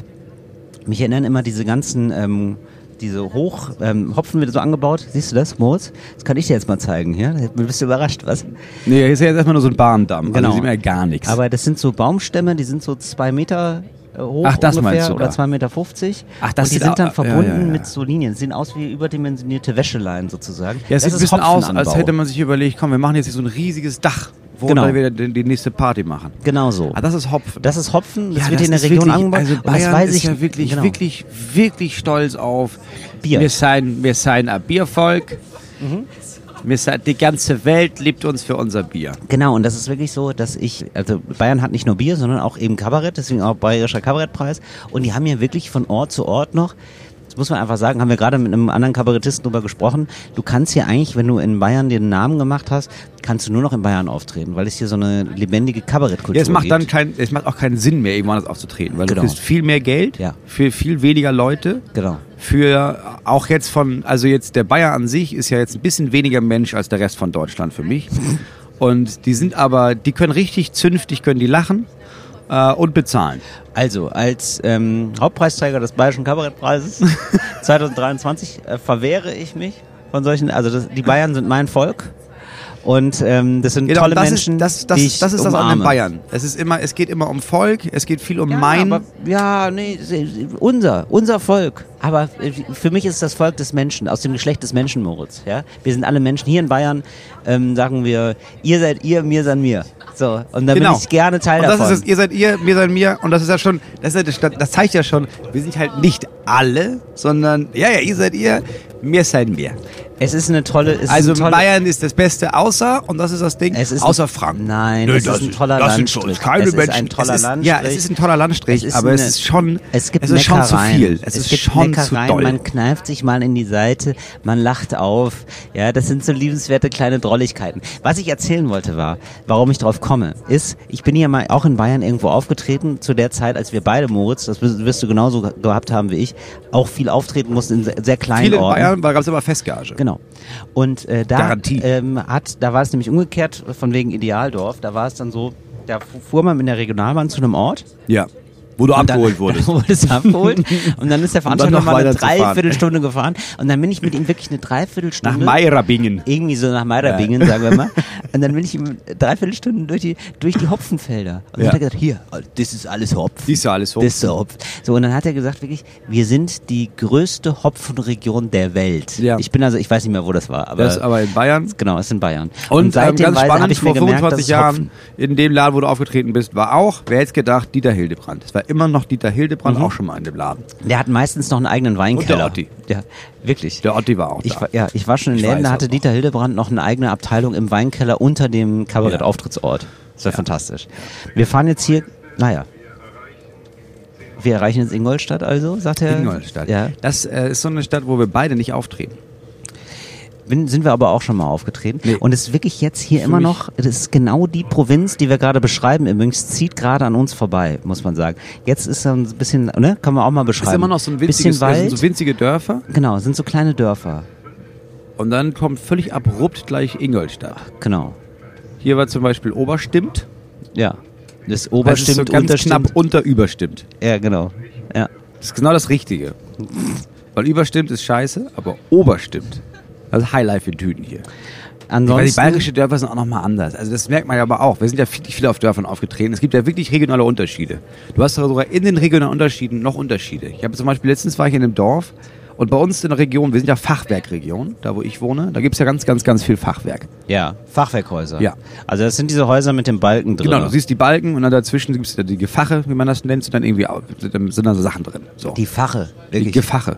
Mich erinnern immer diese ganzen, ähm, diese Hoch, ähm, Hopfen wird so angebaut. Siehst du das, Moritz? Das kann ich dir jetzt mal zeigen hier. Du bist überrascht, was? nee, hier ist ja jetzt erstmal nur so ein Bahndamm. Genau. Also sieht man ja gar nichts. Aber das sind so Baumstämme, die sind so zwei Meter hoch Ach, das ungefähr meinst du oder da. zwei Meter. fünfzig. Ach, das Und die sind dann verbunden ja, ja, ja. mit so Linien. Die sehen aus wie überdimensionierte Wäscheleien sozusagen. ja, es Das sieht ein ist bisschen aus, als hätte man sich überlegt, komm, wir machen jetzt hier so ein riesiges Dach, wo Genau. wir die, die nächste Party machen. Genau so. Ah, das ist Hopfen. Das ist Hopfen, das Ja, wird hier in der Region wirklich, angebaut. Also Bayern das weiß ich ja wirklich, genau. wirklich, wirklich stolz auf Bier. Wir seien, wir ein Biervolk. Mhm. Die ganze Welt liebt uns für unser Bier. Genau, und das ist wirklich so, dass ich, also Bayern hat nicht nur Bier, sondern auch eben Kabarett, deswegen auch Bayerischer Kabarettpreis. Und die haben hier wirklich von Ort zu Ort noch, das muss man einfach sagen, haben wir gerade mit einem anderen Kabarettisten drüber gesprochen, du kannst hier eigentlich, wenn du in Bayern den Namen gemacht hast, kannst du nur noch in Bayern auftreten, weil es hier so eine lebendige Kabarettkultur Ja, es macht gibt. dann kein, es macht auch keinen Sinn mehr, irgendwo anders aufzutreten, weil Genau. du kriegst viel mehr Geld Ja. für viel weniger Leute. Genau. Für auch jetzt von, also jetzt der Bayer an sich ist ja jetzt ein bisschen weniger Mensch als der Rest von Deutschland für mich. Und die sind aber, die können richtig zünftig, können die lachen äh, und bezahlen. Also, als ähm, Hauptpreisträger des Bayerischen Kabarettpreises 2023 äh, verwehre ich mich von solchen, also das, die Bayern sind mein Volk Und ähm, das sind Genau, tolle das Menschen, ist, das, das, die ich das ist das an umarme. den Bayern. Es ist immer, es geht immer um Volk, es geht viel um Ja, mein. aber, ja, nee, se- se- unser, unser Volk. Aber äh, für mich ist es das Volk des Menschen, aus dem Geschlecht des Menschen, Moritz. Ja? Wir sind alle Menschen. Hier in Bayern ähm, sagen wir, ihr seid ihr, mir seid mir. So, und da bin ich gerne Teil Genau. und das davon. ist es, ihr seid ihr, wir seid mir und das ist ja schon, das, ist ja, das, das zeigt ja schon, wir sind halt nicht alle, sondern ja, ja, ihr seid ihr, mir seid wir. es ist eine tolle, es Also ist eine tolle, Bayern ist das Beste außer, und das ist das Ding, es ist außer Franken. Nein, Nö, es das ist ein ist- toller das sind Landstrich. uns keine es ist Menschen. ein toller es ist, Landstrich. Ja, es ist ein toller Landstrich, Es ist aber eine- es ist schon, Es gibt es ist schon zu viel. Es, ist gibt schon zu Neckereien, doll. man kneift sich mal in die Seite, man lacht auf. Ja, das sind so liebenswerte kleine Drolligkeiten. Was ich erzählen wollte war, warum ich drauf komme, ist, ich bin hier mal auch in Bayern irgendwo aufgetreten, zu der Zeit, als wir beide, Moritz, das wirst du genauso ge- gehabt haben wie ich, auch viel auftreten mussten in sehr, kleinen Orten. Weil gab es immer Festgage. Genau. Und äh, da Garantie. ähm, hat, da war es nämlich umgekehrt von wegen Idealdorf. Da war es dann so, da fu- fuhr man mit der Regionalbahn zu einem Ort Ja. Wo du und abgeholt dann, wurdest. Dann wurdest du abgeholt. Und dann ist der Veranstalter noch mal eine. Dreiviertelstunde gefahren. Und dann bin ich mit ihm wirklich eine Nach Dreiviertelstunde. Meirabingen. irgendwie so nach Meidabingen, sagen wir mal. Und dann bin ich ihm Dreiviertelstunden durch die, durch die Hopfenfelder. Und Ja. dann hat er gesagt, hier, das ist alles Hopf. Siehst du alles so? Das ist Hopf. So, und dann hat er gesagt, wirklich, wir sind die größte Hopfenregion der Welt. Ja. Ich bin also, ich weiß nicht mehr, wo das war, aber. Das ist aber in Bayern. Genau, ist in Bayern. Und, ähm, seitdem ganz weiß- hab spannend, ich vor gemerkt, 25 dass es Hopfen- Jahren in dem Laden, wo du aufgetreten bist, war auch, wer hätte gedacht, Dieter Hildebrand. Es war immer noch Dieter Hildebrand, auch schon mal in dem Laden. Der hat meistens noch einen eigenen Weinkeller. Und der Otti. Ja, wirklich. Der Otti war auch Ich da. war, ja, ich war schon in Läden, da hatte. Dieter Hildebrand noch eine eigene Abteilung im Weinkeller unter dem Kabarett-Auftrittsort. Das war fantastisch. Wir fahren jetzt hier, naja. Wir erreichen jetzt Ingolstadt also, sagt er. Ingolstadt. Ja. Das äh, ist so eine Stadt, wo wir beide nicht auftreten. Bin, sind wir aber auch schon mal aufgetreten. Nee. Und es ist wirklich jetzt hier Für immer noch, das ist genau die Provinz, die wir gerade beschreiben. Übrigens zieht gerade an uns vorbei, muss man sagen. Jetzt ist so ein bisschen, ne, kann man auch mal Es beschreiben. ist immer noch so ein bisschen winziges, das Wald. sind so winzige Dörfer. genau, sind so kleine Dörfer. Und dann kommt völlig abrupt gleich Ingolstadt. Genau. Hier war zum Beispiel Oberstimmt. Ja. Das Das Oberstimmt, ist so ganz Unterstimmt. knapp unter Überstimmt. Ja, genau. Ja. Das ist genau das Richtige. Weil Überstimmt ist scheiße, aber Oberstimmt. Das ist Highlife in Tüten hier. Weil die Ansonsten, bayerische Dörfer sind auch nochmal anders. Also das merkt man ja aber auch. Wir sind ja viel, viel auf Dörfern aufgetreten. Es gibt ja wirklich regionale Unterschiede. Du hast sogar in den regionalen Unterschieden noch Unterschiede. Ich habe zum Beispiel letztens war ich in einem Dorf und bei uns in der Region, wir sind ja Fachwerkregion, da wo ich wohne, da gibt's ja ganz, ganz, ganz viel Fachwerk. ja, Fachwerkhäuser. Ja. Also das sind diese Häuser mit den Balken drin. Genau, du siehst die Balken und dann dazwischen gibt's ja die Gefache, wie man das nennt, und dann irgendwie dann sind da so Sachen drin. So. die Fache. Die Wirklich. Gefache.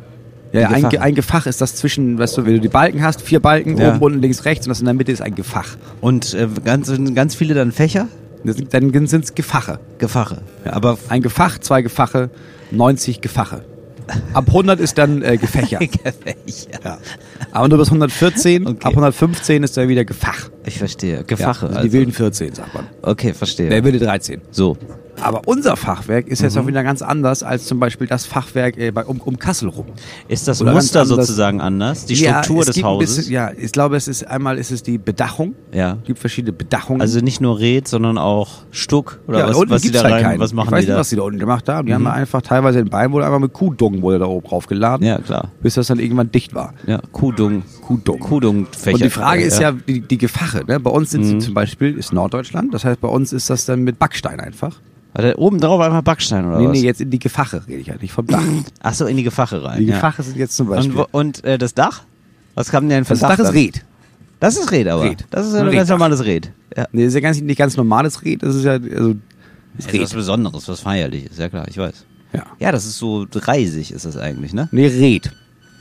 Ja, ja ein. Ge- ein Gefach ist das zwischen, weißt du, wenn du die Balken hast, vier Balken, Ja. oben, unten, links, rechts und das in der Mitte ist ein Gefach. Und äh, ganz, ganz viele dann Fächer? Sind, dann sind's Gefache. Gefache. Ja. Aber Ein Gefach, zwei Gefache, 90 Gefache. Ab 100 ist dann äh, Gefächer. Fächer. ja. Aber nur bis 114, Okay. ab 115 ist dann wieder Gefach. Ich verstehe. Gefache. Ja, also also. Die wilden 14, sagt man. Okay, verstehe. Der wilde 13. so. Aber unser Fachwerk ist jetzt auch wieder ganz anders als zum Beispiel das Fachwerk äh, bei, um, um Kassel rum. Ist das Oder Muster sozusagen anders? Die Ja, Struktur es des Hauses? Bisschen, ja, ich glaube, es ist einmal ist es die Bedachung. Ja. Es gibt verschiedene Bedachungen. Also nicht nur Red, sondern auch Stuck oder ja, was, unten was die gibt's da halt rein, keinen. was machen ich weiß die nicht, da? was die da unten gemacht haben. Die haben da einfach teilweise den Bein wurde einfach mit Kuhdung wurde da oben drauf geladen, Ja, klar. bis das dann irgendwann dicht war. Ja, Kudung. Kudung. Kudung-Fächer. Und die Frage ist ja die, die Gefache. Ne? Bei uns sind Mhm. sie zum Beispiel, ist Norddeutschland, das heißt bei uns ist das dann mit Backstein einfach. Hat er oben drauf einfach Backstein oder nee, was? nee, jetzt in die Gefache rede ich halt, nicht vom Dach. Ach so, in die Gefache rein. Die ja. Gefache sind jetzt zum Beispiel. Und, und äh, das Dach? Was kam denn für das ein Dach ist dann? Red. Das ist Red aber. Red. Das ist Ein ein ganz normales Red. Ja. Nee, das ist ja ganz, nicht ganz normales Red, das ist ja, also, Das ist was Besonderes, was Feierliches. Ja klar, ich weiß. ja. Ja, das ist so reisig ist das eigentlich, ne? Nee, Red.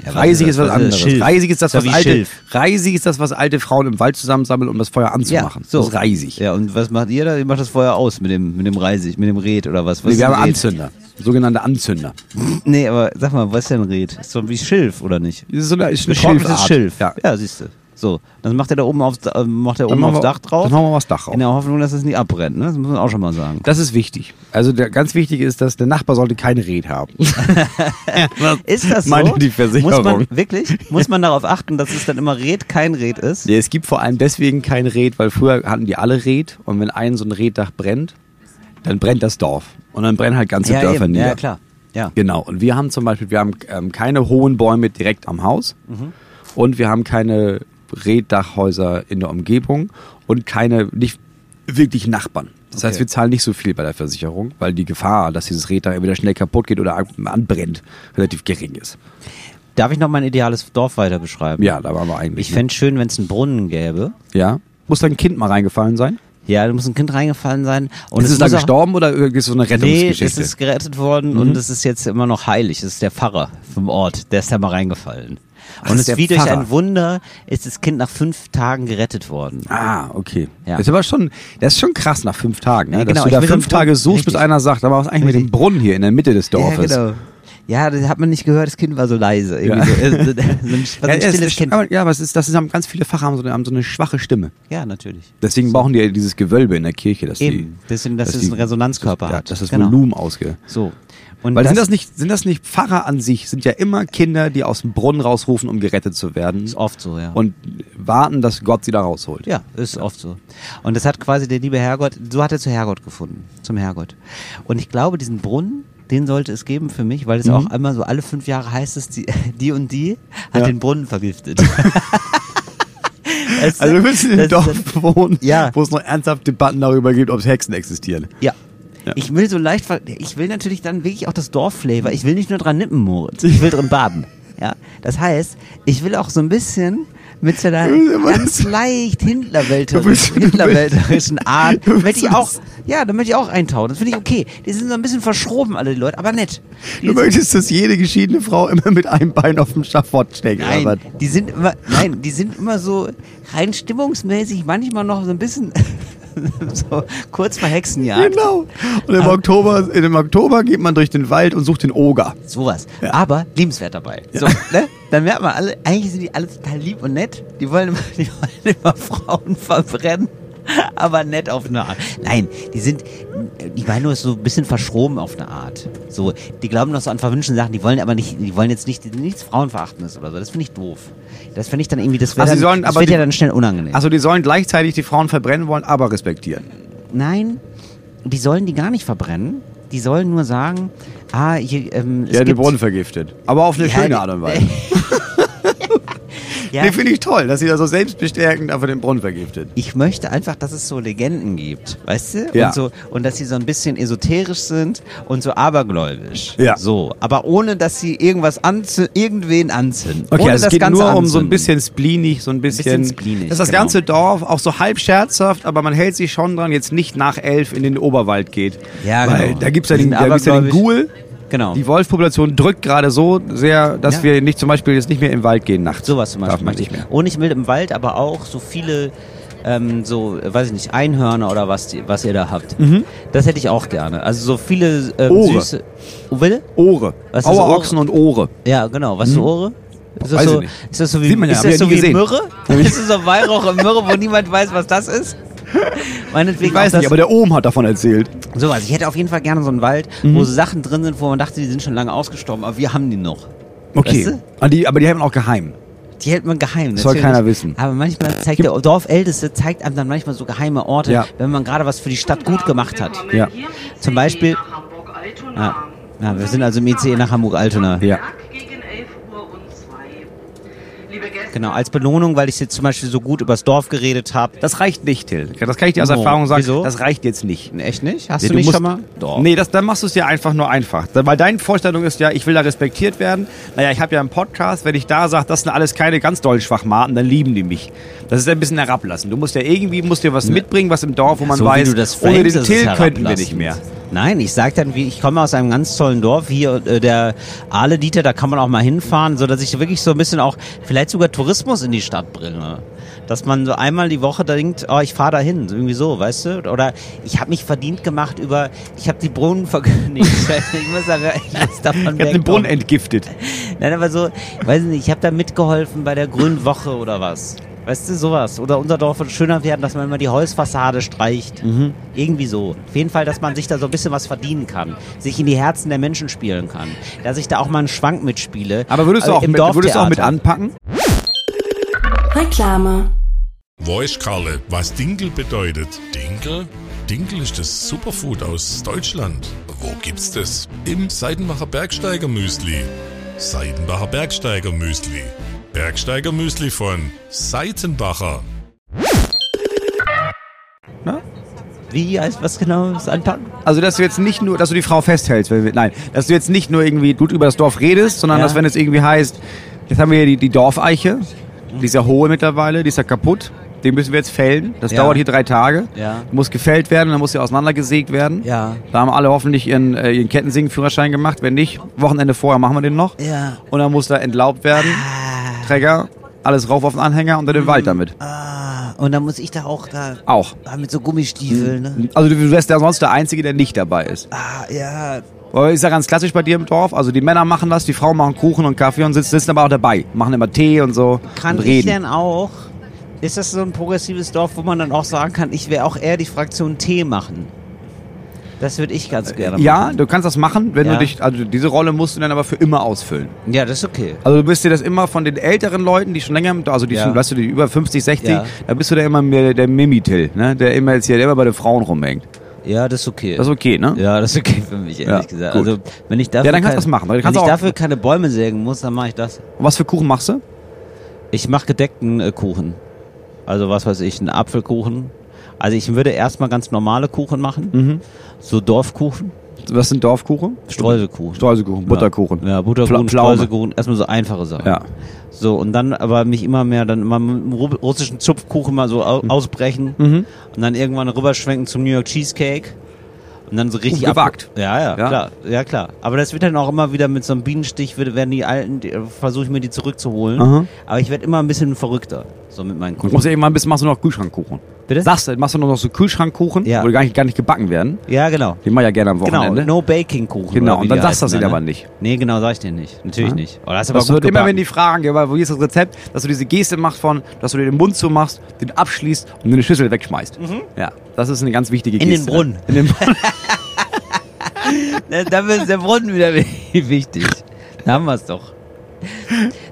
Ja, Reisig ist was das? anderes. Schilf. Reisig ist das, was ja alte, Schilf. reisig ist das, was alte Frauen im Wald zusammensammeln, um das Feuer anzumachen. so. Das ist reisig. Ja, und was macht ihr da? Ihr macht das Feuer aus mit dem, mit dem Reisig, mit dem Red oder was? was Nee, wir haben Red? Anzünder. Sogenannte Anzünder. Nee, aber sag mal, was ist denn Red? Ist so wie Schilf, oder nicht? Das ist, so eine, ist eine Schilfart. Schilf. Ja. ja siehst du. So, das macht er da oben aufs, äh, macht er Dann oben aufs wir- Dach drauf. Dann machen wir das Dach rauf. In der Hoffnung, dass es nicht abbrennt, ne? Das muss man auch schon mal sagen. Das ist wichtig. Also der ganz wichtig ist, dass der Nachbar sollte kein Red haben. Ist das so? Meine die Versicherung. Muss man, wirklich? Muss man darauf achten, dass es dann immer Red kein Red ist? Ja, es gibt vor allem deswegen kein Red, weil früher hatten die alle Red und wenn ein so ein Reddach brennt, dann brennt das Dorf. Und dann brennen halt ganze Dörfer eben. nieder. ja, klar. Ja. Genau. Und wir haben zum Beispiel, wir haben ähm, keine hohen Bäume direkt am Haus Mhm. und wir haben keine Reddachhäuser in der Umgebung und keine, nicht wirklich Nachbarn. Das heißt, Okay. wir zahlen nicht so viel bei der Versicherung, weil die Gefahr, dass dieses Reddach entweder schnell kaputt geht oder an- anbrennt, relativ gering ist. Darf ich noch mein ideales Dorf weiter beschreiben? Ja, da waren wir eigentlich. Ich fände schön, wenn es einen Brunnen gäbe. ja. Muss da ein Kind mal reingefallen sein? Ja, da muss ein Kind reingefallen sein. Und ist es es da gestorben oder ist es so eine Nee, Rettungsgeschichte? es ist gerettet worden Mhm. und es ist jetzt immer noch heilig. Es ist der Pfarrer vom Ort, der ist da mal reingefallen. Das und ist es der wie durch ein Wunder ist das Kind nach fünf Tagen gerettet worden. Ah, okay. Ja. Das ist aber schon, das ist schon krass nach fünf Tagen, ne? Ja, dass genau, du ich da fünf Brunnen- Tage suchst, bis Richtig. einer sagt, aber was ist eigentlich mit dem Brunnen hier in der Mitte des Dorfes? Ja, genau. Ja, das hat man nicht gehört, das Kind war so leise. Ja. Irgendwie so, so, ein, so ein Ja, es stilles ist, Kind. aber, ja, aber es ist, das ist, haben ganz viele Pfarrer haben so, eine, haben so eine schwache Stimme. Ja, natürlich. Deswegen brauchen die ja dieses Gewölbe in der Kirche, dass Eben, die, bisschen, dass es die- einen Resonanzkörper ja, hat. dass das Genau. Volumen ausge. So. Und Weil das sind das nicht, sind das nicht Pfarrer an sich? Sind ja immer Kinder, die aus dem Brunnen rausrufen, um gerettet zu werden ist oft so, ja. und warten, dass Gott sie da rausholt. Ja, ist oft so. Und das hat quasi der liebe Herrgott, so hat er zu Herrgott gefunden, zum Herrgott. Und ich glaube, diesen Brunnen, den sollte es geben für mich, weil es auch einmal so alle fünf Jahre heißt es, die, die und die hat Ja. den Brunnen vergiftet. Also du willst in einem Dorf wohnen, Ja. wo es noch ernsthaft Debatten darüber gibt, ob es Hexen existieren. Ja. Ja. Ich will so leicht, ich will natürlich dann wirklich auch das Dorfflavor. Ich will nicht nur dran nippen, Moritz. Ich will drin baden. Ja. Das heißt, ich will auch so ein bisschen mit so einer ganz leicht Hitlerwälterischen Art, willst ich auch, ja, da möchte ich auch eintauchen. Das finde ich okay. Die sind so ein bisschen verschroben, alle die Leute, aber nett. Die Du möchtest, dass jede geschiedene Frau immer mit einem Bein auf dem Schafott steckt, Nein, was? die sind immer, nein, die sind immer so rein stimmungsmäßig, manchmal noch so ein bisschen so kurz vor Hexenjagd. Genau. Und im Aber- Oktober, im Oktober geht man durch den Wald und sucht den Oger. Sowas. Aber liebenswert dabei. So, ne? Dann merkt man alle, eigentlich sind die alle total lieb und nett. Die wollen immer, die wollen immer Frauen verbrennen. Aber nett auf eine Art. Nein, die sind, ich meine nur so ein bisschen verschroben auf eine Art. So, die glauben noch so an verwünschten Sachen, die wollen aber nicht, die wollen jetzt nicht, nichts Frauenverachtendes oder so. Das finde ich doof. Das finde ich dann irgendwie, das, Also dann, sollen das wird die- ja dann schnell unangenehm. Also die sollen gleichzeitig die Frauen verbrennen wollen, aber respektieren. Nein, die sollen die gar nicht verbrennen. Die sollen nur sagen, ah, hier, ähm, Ja, den gibt, Brunnen vergiftet. Aber auf eine Ja, schöne die- Art und Weise. ja, Den finde ich toll, dass sie da so selbstbestärkend einfach den Brunnen vergiftet. ich möchte einfach, dass es so Legenden gibt, weißt du? Ja. Und, so, und dass sie so ein bisschen esoterisch sind und so abergläubisch. Ja. So, aber ohne, dass sie irgendwas anzü irgendwen anzünden. Okay, ohne also es das geht Ganze nur um so ein anzünden. bisschen spleenig, so ein bisschen. Bisschen spleenig, dass das genau. ganze Dorf auch so halb scherzhaft, aber man hält sich schon dran, jetzt nicht nach elf in den Oberwald geht. Ja, Weil genau. da ja den, da gibt's ja den. Ghoul. Genau. Die Wolfspopulation drückt gerade so sehr, dass Ja. wir nicht zum Beispiel jetzt nicht mehr den Wald gehen nachts. Sowas zum Darf Beispiel. man möchte nicht ich. mehr. Und ich will im Wald aber auch so viele, ähm, so, weiß ich nicht, Einhörner oder was, die, was ihr da habt. Das hätte ich auch gerne. Also so viele ähm, Mhm. Ohre. süße. Oh, will? Ohre. Was ist Auerochsen und Ohre. Ja, genau. Was ist Ohre? Ist das, Weiß so, ist das so wie, Sieht man ja, ist das ja so wie gesehen. Myrrhe? ist das so Weihrauch und Myrrhe, wo niemand weiß, was das ist? Meinetwegen Ich weiß nicht, das, aber der Ohm hat davon erzählt. sowas. Ich hätte auf jeden Fall gerne so einen Wald, Mhm. wo so Sachen drin sind, wo man dachte, die sind schon lange ausgestorben, aber wir haben die noch. Okay. Weißt du? Ah, die, aber die haben auch geheim. Die hält man geheim. Das soll keiner wissen. Aber manchmal zeigt der Dorfälteste zeigt einem dann manchmal so geheime Orte, Ja. wenn man gerade was für die Stadt gut gemacht hat. Ja. Zum Beispiel- Ja. Ja, wir sind also im ICE nach Hamburg-Altona. Ja. gegen 11 Uhr und 2. Liebe Gäste, Genau, als Belohnung, weil ich jetzt zum Beispiel so gut übers Dorf geredet habe. Das reicht nicht, Till. Das kann ich dir aus Oh, Erfahrung sagen. wieso? Das reicht jetzt nicht. Echt nicht? Hast Nee, du nicht musst- schon mal? Doch. Nee, das, dann machst du es dir einfach nur einfach. Weil deine Vorstellung ist ja, ich will da respektiert werden. Naja, ich habe ja einen Podcast, wenn ich da sage, das sind alles keine ganz doll Schwachmaten, dann lieben die mich. Das ist ein bisschen herablassen. Du musst ja irgendwie, musst dir was mitbringen, was im Dorf, wo man so weiß, ohne den Till könnten wir nicht mehr. Nein, ich sag dann, ich komme aus einem ganz tollen Dorf, hier äh, der Aale Dieter, da kann man auch mal hinfahren, so dass ich wirklich so ein bisschen auch vielleicht sogar Tourismus in die Stadt bringe. Dass man so einmal die Woche denkt, oh, ich fahre da hin, irgendwie so, weißt du? Oder ich habe mich verdient gemacht über, ich habe die Brunnen verkündigt. ich muss sagen, ich muss davon Ich habe den. Brunnen entgiftet. Nein, aber so, weiß ich nicht, ich habe da mitgeholfen bei der Grünen Woche oder was. Weißt du, sowas. Oder unser Dorf wird schöner werden, dass man immer die Holzfassade streicht. Mhm. Irgendwie so. Auf jeden Fall, dass man sich da so ein bisschen was verdienen kann. Sich in die Herzen der Menschen spielen kann. Dass ich da auch mal einen Schwank mitspiele. Aber würdest du Also auch, mit, würdest du auch mit anpacken? Reklame. Wo ist Karle, was Dinkel bedeutet? Dinkel? Dinkel ist das Superfood aus Deutschland. Wo gibt's das? Im Seidenbacher Bergsteiger Müsli. Seidenbacher Bergsteiger Müsli. Bergsteiger Müsli von Seitenbacher. Wie heißt was genau ist anpacken? Also, dass du jetzt nicht nur, dass du die Frau festhältst, wenn wir, nein, dass du jetzt nicht nur irgendwie gut über das Dorf redest, sondern Ja. dass wenn es irgendwie heißt, jetzt haben wir hier die, die Dorfeiche, die ist ja hohe mittlerweile, die ist ja kaputt, den müssen wir jetzt fällen. Das Ja. dauert hier drei Tage. Ja. Muss gefällt werden, dann muss sie auseinandergesägt werden. Ja. Da haben alle hoffentlich ihren, äh, ihren Kettensägenführerschein gemacht. Wenn nicht, Wochenende vorher machen wir den noch. Ja. Und dann muss da entlaubt werden. Träger, alles rauf auf den Anhänger und dann den Wald damit. Ah, und dann muss ich da auch da Auch. ah, mit so Gummistiefeln, ne? Also du wärst ja sonst der Einzige, der nicht dabei ist. Ah, ja. Aber ist ja ganz klassisch bei dir im Dorf. Also die Männer machen das, die Frauen machen Kuchen und Kaffee und sitzen, sitzen aber auch dabei. Machen immer Tee und so. Kann und ich reden. denn auch, ist das so ein progressives Dorf, wo man dann auch sagen kann, ich wäre auch eher die Fraktion Tee machen? Das würde ich ganz gerne ja, machen. du kannst das machen, wenn Ja. du dich, also diese Rolle musst du dann aber für immer ausfüllen. Ja, das ist okay. Also du bist dir das immer von den älteren Leuten, die schon länger, also die Ja. schon, weißt du, die über 50, 60, Ja. da bist du da immer mehr der Mimitil, ne? Der immer jetzt hier, der immer bei den Frauen rumhängt. Ja, das ist okay. Das ist okay, ne? ja, das ist okay für mich, ehrlich Ja, gesagt. gut. Also, wenn ich dafür, Ja, dann kannst du kein- das machen. Dann Wenn kannst ich du auch- dafür keine Bäume sägen muss, dann mache ich das. Und was für Kuchen machst du? Ich mache gedeckten äh, Kuchen. Also was weiß ich, einen Apfelkuchen. Also ich würde erstmal ganz normale Kuchen machen. Mhm. So Dorfkuchen. Was sind Dorfkuchen? Streuselkuchen. Streuselkuchen, Butterkuchen. Ja, Butterkuchen, Pfla- Pflaume. Streuselkuchen, erstmal so einfache Sachen. Ja. So, und dann aber mich immer mehr, dann immer mit russischen Zupfkuchen mal so au ausbrechen Mhm. und dann irgendwann rüberschwenken zum New York Cheesecake. Und dann so richtig Uh, gewagt. Ja, ja, Ja. klar. Ja, klar. Aber das wird dann auch immer wieder mit so einem Bienenstich, werden die alten, versuche ich mir die zurückzuholen. Aha. Aber ich werde immer ein bisschen verrückter. So mit meinen Du Kuchen. musst ja irgendwann bis machst du noch Kühlschrankkuchen. Bitte? Sagst du, machst du noch so Kühlschrankkuchen, Ja. wo die gar nicht, gar nicht gebacken werden. Ja, genau. Den mach ich ja gerne am Genau, Wochenende. no baking Kuchen. Genau, oder wie und dann die sagst du das dann, aber ne? nicht. Nee, genau, sag ich dir nicht. Natürlich Ja. nicht. Oh, das ist aber Das wird immer, gebacken. wenn die fragen, ja, wo ist das Rezept, dass du diese Geste machst von, dass du dir den Mund zumachst, den abschließt und eine Schüssel wegschmeißt. Ja, das ist eine ganz wichtige Mhm. In den Geste. Brunnen. In den Brunnen. Da, da ist der Brunnen wieder wichtig. Da haben wir es doch.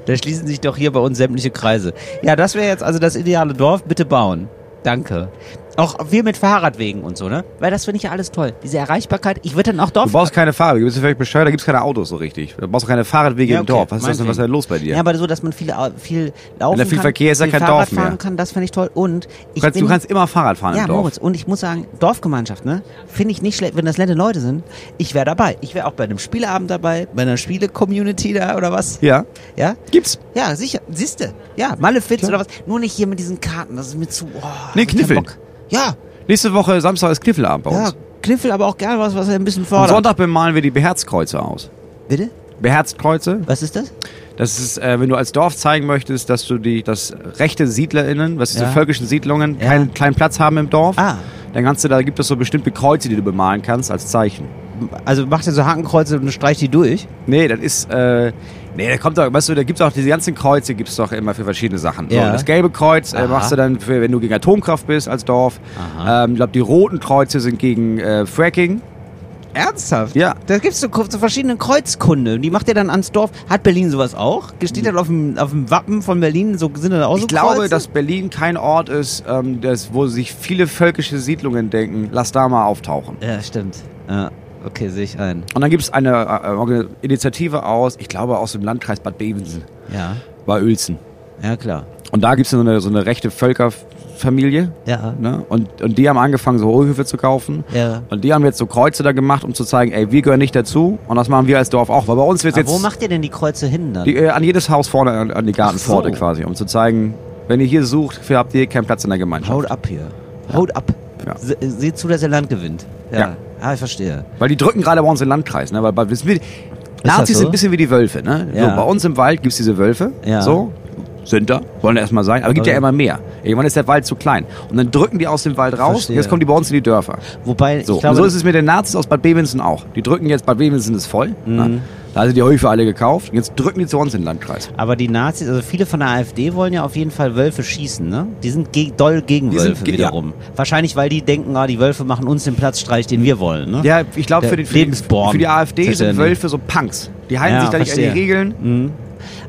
Da schließen sich doch hier bei uns sämtliche Kreise. Ja, das wäre jetzt also das ideale Dorf. Bitte bauen. Danke. Auch wir mit Fahrradwegen und so, ne? Weil das finde ich ja alles toll. Diese Erreichbarkeit. Ich würde dann auch Dorf. Du brauchst keine Fahrradwege, du bist ja völlig bescheuert, da gibt's keine Autos so richtig. Du brauchst auch keine Fahrradwege Ja, im okay, Dorf. Was ist, das denn, was ist denn los bei dir? Ja, aber so, dass man viel, viel laufen da viel kann. Verkehr ist, viel kein Fahrrad Dorf mehr. fahren kann, das finde ich toll. Und ich du, kannst, bin, du kannst immer Fahrrad fahren Ja, im Dorf. Moritz, und ich muss sagen, Dorfgemeinschaft, ne? Finde ich nicht schlecht, wenn das nette Leute sind. Ich wäre dabei. Ich wäre auch bei einem Spieleabend dabei, bei einer Spiele-Community da oder was. Ja, Ja? gibt's. Ja, sicher. Siehste. Ja, Malefiz oder was. Nur nicht hier mit diesen Karten, das ist mir zu. Oh, Nee, Kniffeln. Ja, Nächste Woche Samstag ist Kniffelabend bei ja. uns. Kniffel, aber auch gerne was, was er ein bisschen Am fordert. Sonntag bemalen wir die Beherzkreuze aus. Bitte? Beherzkreuze, Was ist das? das ist, äh, wenn du als Dorf zeigen möchtest, dass du die, dass rechte SiedlerInnen, was diese Ja. völkischen Siedlungen, Ja. keinen kleinen Platz haben im Dorf, Ah. dann kannst du, da gibt es so bestimmte Kreuze, die du bemalen kannst als Zeichen. Also macht er so Hakenkreuze und streicht die durch? Nee, das ist, äh, nee, da kommt doch, weißt du, da gibt's auch diese ganzen Kreuze, gibt's doch immer für verschiedene Sachen. So, Ja. das gelbe Kreuz äh, machst du dann, für, wenn du gegen Atomkraft bist als Dorf. Aha. Ähm, ich glaube, die roten Kreuze sind gegen äh, Fracking. Ernsthaft? Ja. Da gibt's so, so verschiedene Kreuzkunde. Die macht er dann ans Dorf. Hat Berlin sowas auch? Steht dann auf dem, auf dem Wappen von Berlin so sind da auch so Ich glaube, Kreuze? dass Berlin kein Ort ist, ähm, das, wo sich viele völkische Siedlungen denken, lass da mal auftauchen. Ja, stimmt. Ja, okay, sehe ich ein. Und dann gibt's eine äh, Organ- Initiative aus, ich glaube aus dem Landkreis Bad Bevensen, Ja. bei Uelzen. Ja, klar. Und da gibt's so eine, so eine rechte Völkerfamilie. Ja. Ne? Und, und die haben angefangen, so Hohlhöfe zu kaufen. Ja. Und die haben jetzt so Kreuze da gemacht, um zu zeigen, ey, wir gehören nicht dazu. Und das machen wir als Dorf auch. Weil bei uns wird jetzt wo macht ihr denn die Kreuze hin dann? die, äh, an jedes Haus vorne an, an die Gartenpforte so. quasi, um zu zeigen, wenn ihr hier sucht, für habt ihr keinen Platz in der Gemeinschaft. Haut ab hier. Haut ab. Ja. Se- Seht zu, dass ihr Land gewinnt. Ja. Ja. Ah, ich verstehe. Weil die drücken gerade bei uns im Landkreis, ne? Weil bei, Nazis so? sind ein bisschen wie die Wölfe, ne? Ja. So, bei uns im Wald gibt's diese Wölfe. Ja. So. Sind da, wollen erstmal sein, aber gibt ja Okay. immer mehr. Irgendwann ist der Wald zu klein. Und dann drücken die aus dem Wald raus Verstehe. und jetzt kommen die bei uns in die Dörfer. Wobei, So, glaube, so ist es mit den Nazis aus Bad Bevensen auch. Die drücken jetzt, Bad Bevensen ist voll. Mhm. Da sind die Höfe alle gekauft. Und jetzt drücken die zu uns in den Landkreis. aber die Nazis, also viele von der AfD wollen ja auf jeden Fall Wölfe schießen, ne? Die sind ge doll gegen Die Wölfe ge- wiederum. Wahrscheinlich, weil die denken, ah, die Wölfe machen uns den Platzstreich, den wir wollen, ne? Ja, ich glaube, für, den- für, Lebensborn. für die AfD sind nicht. Wölfe so Punks. Die halten Ja, sich da nicht an die Regeln. Mhm.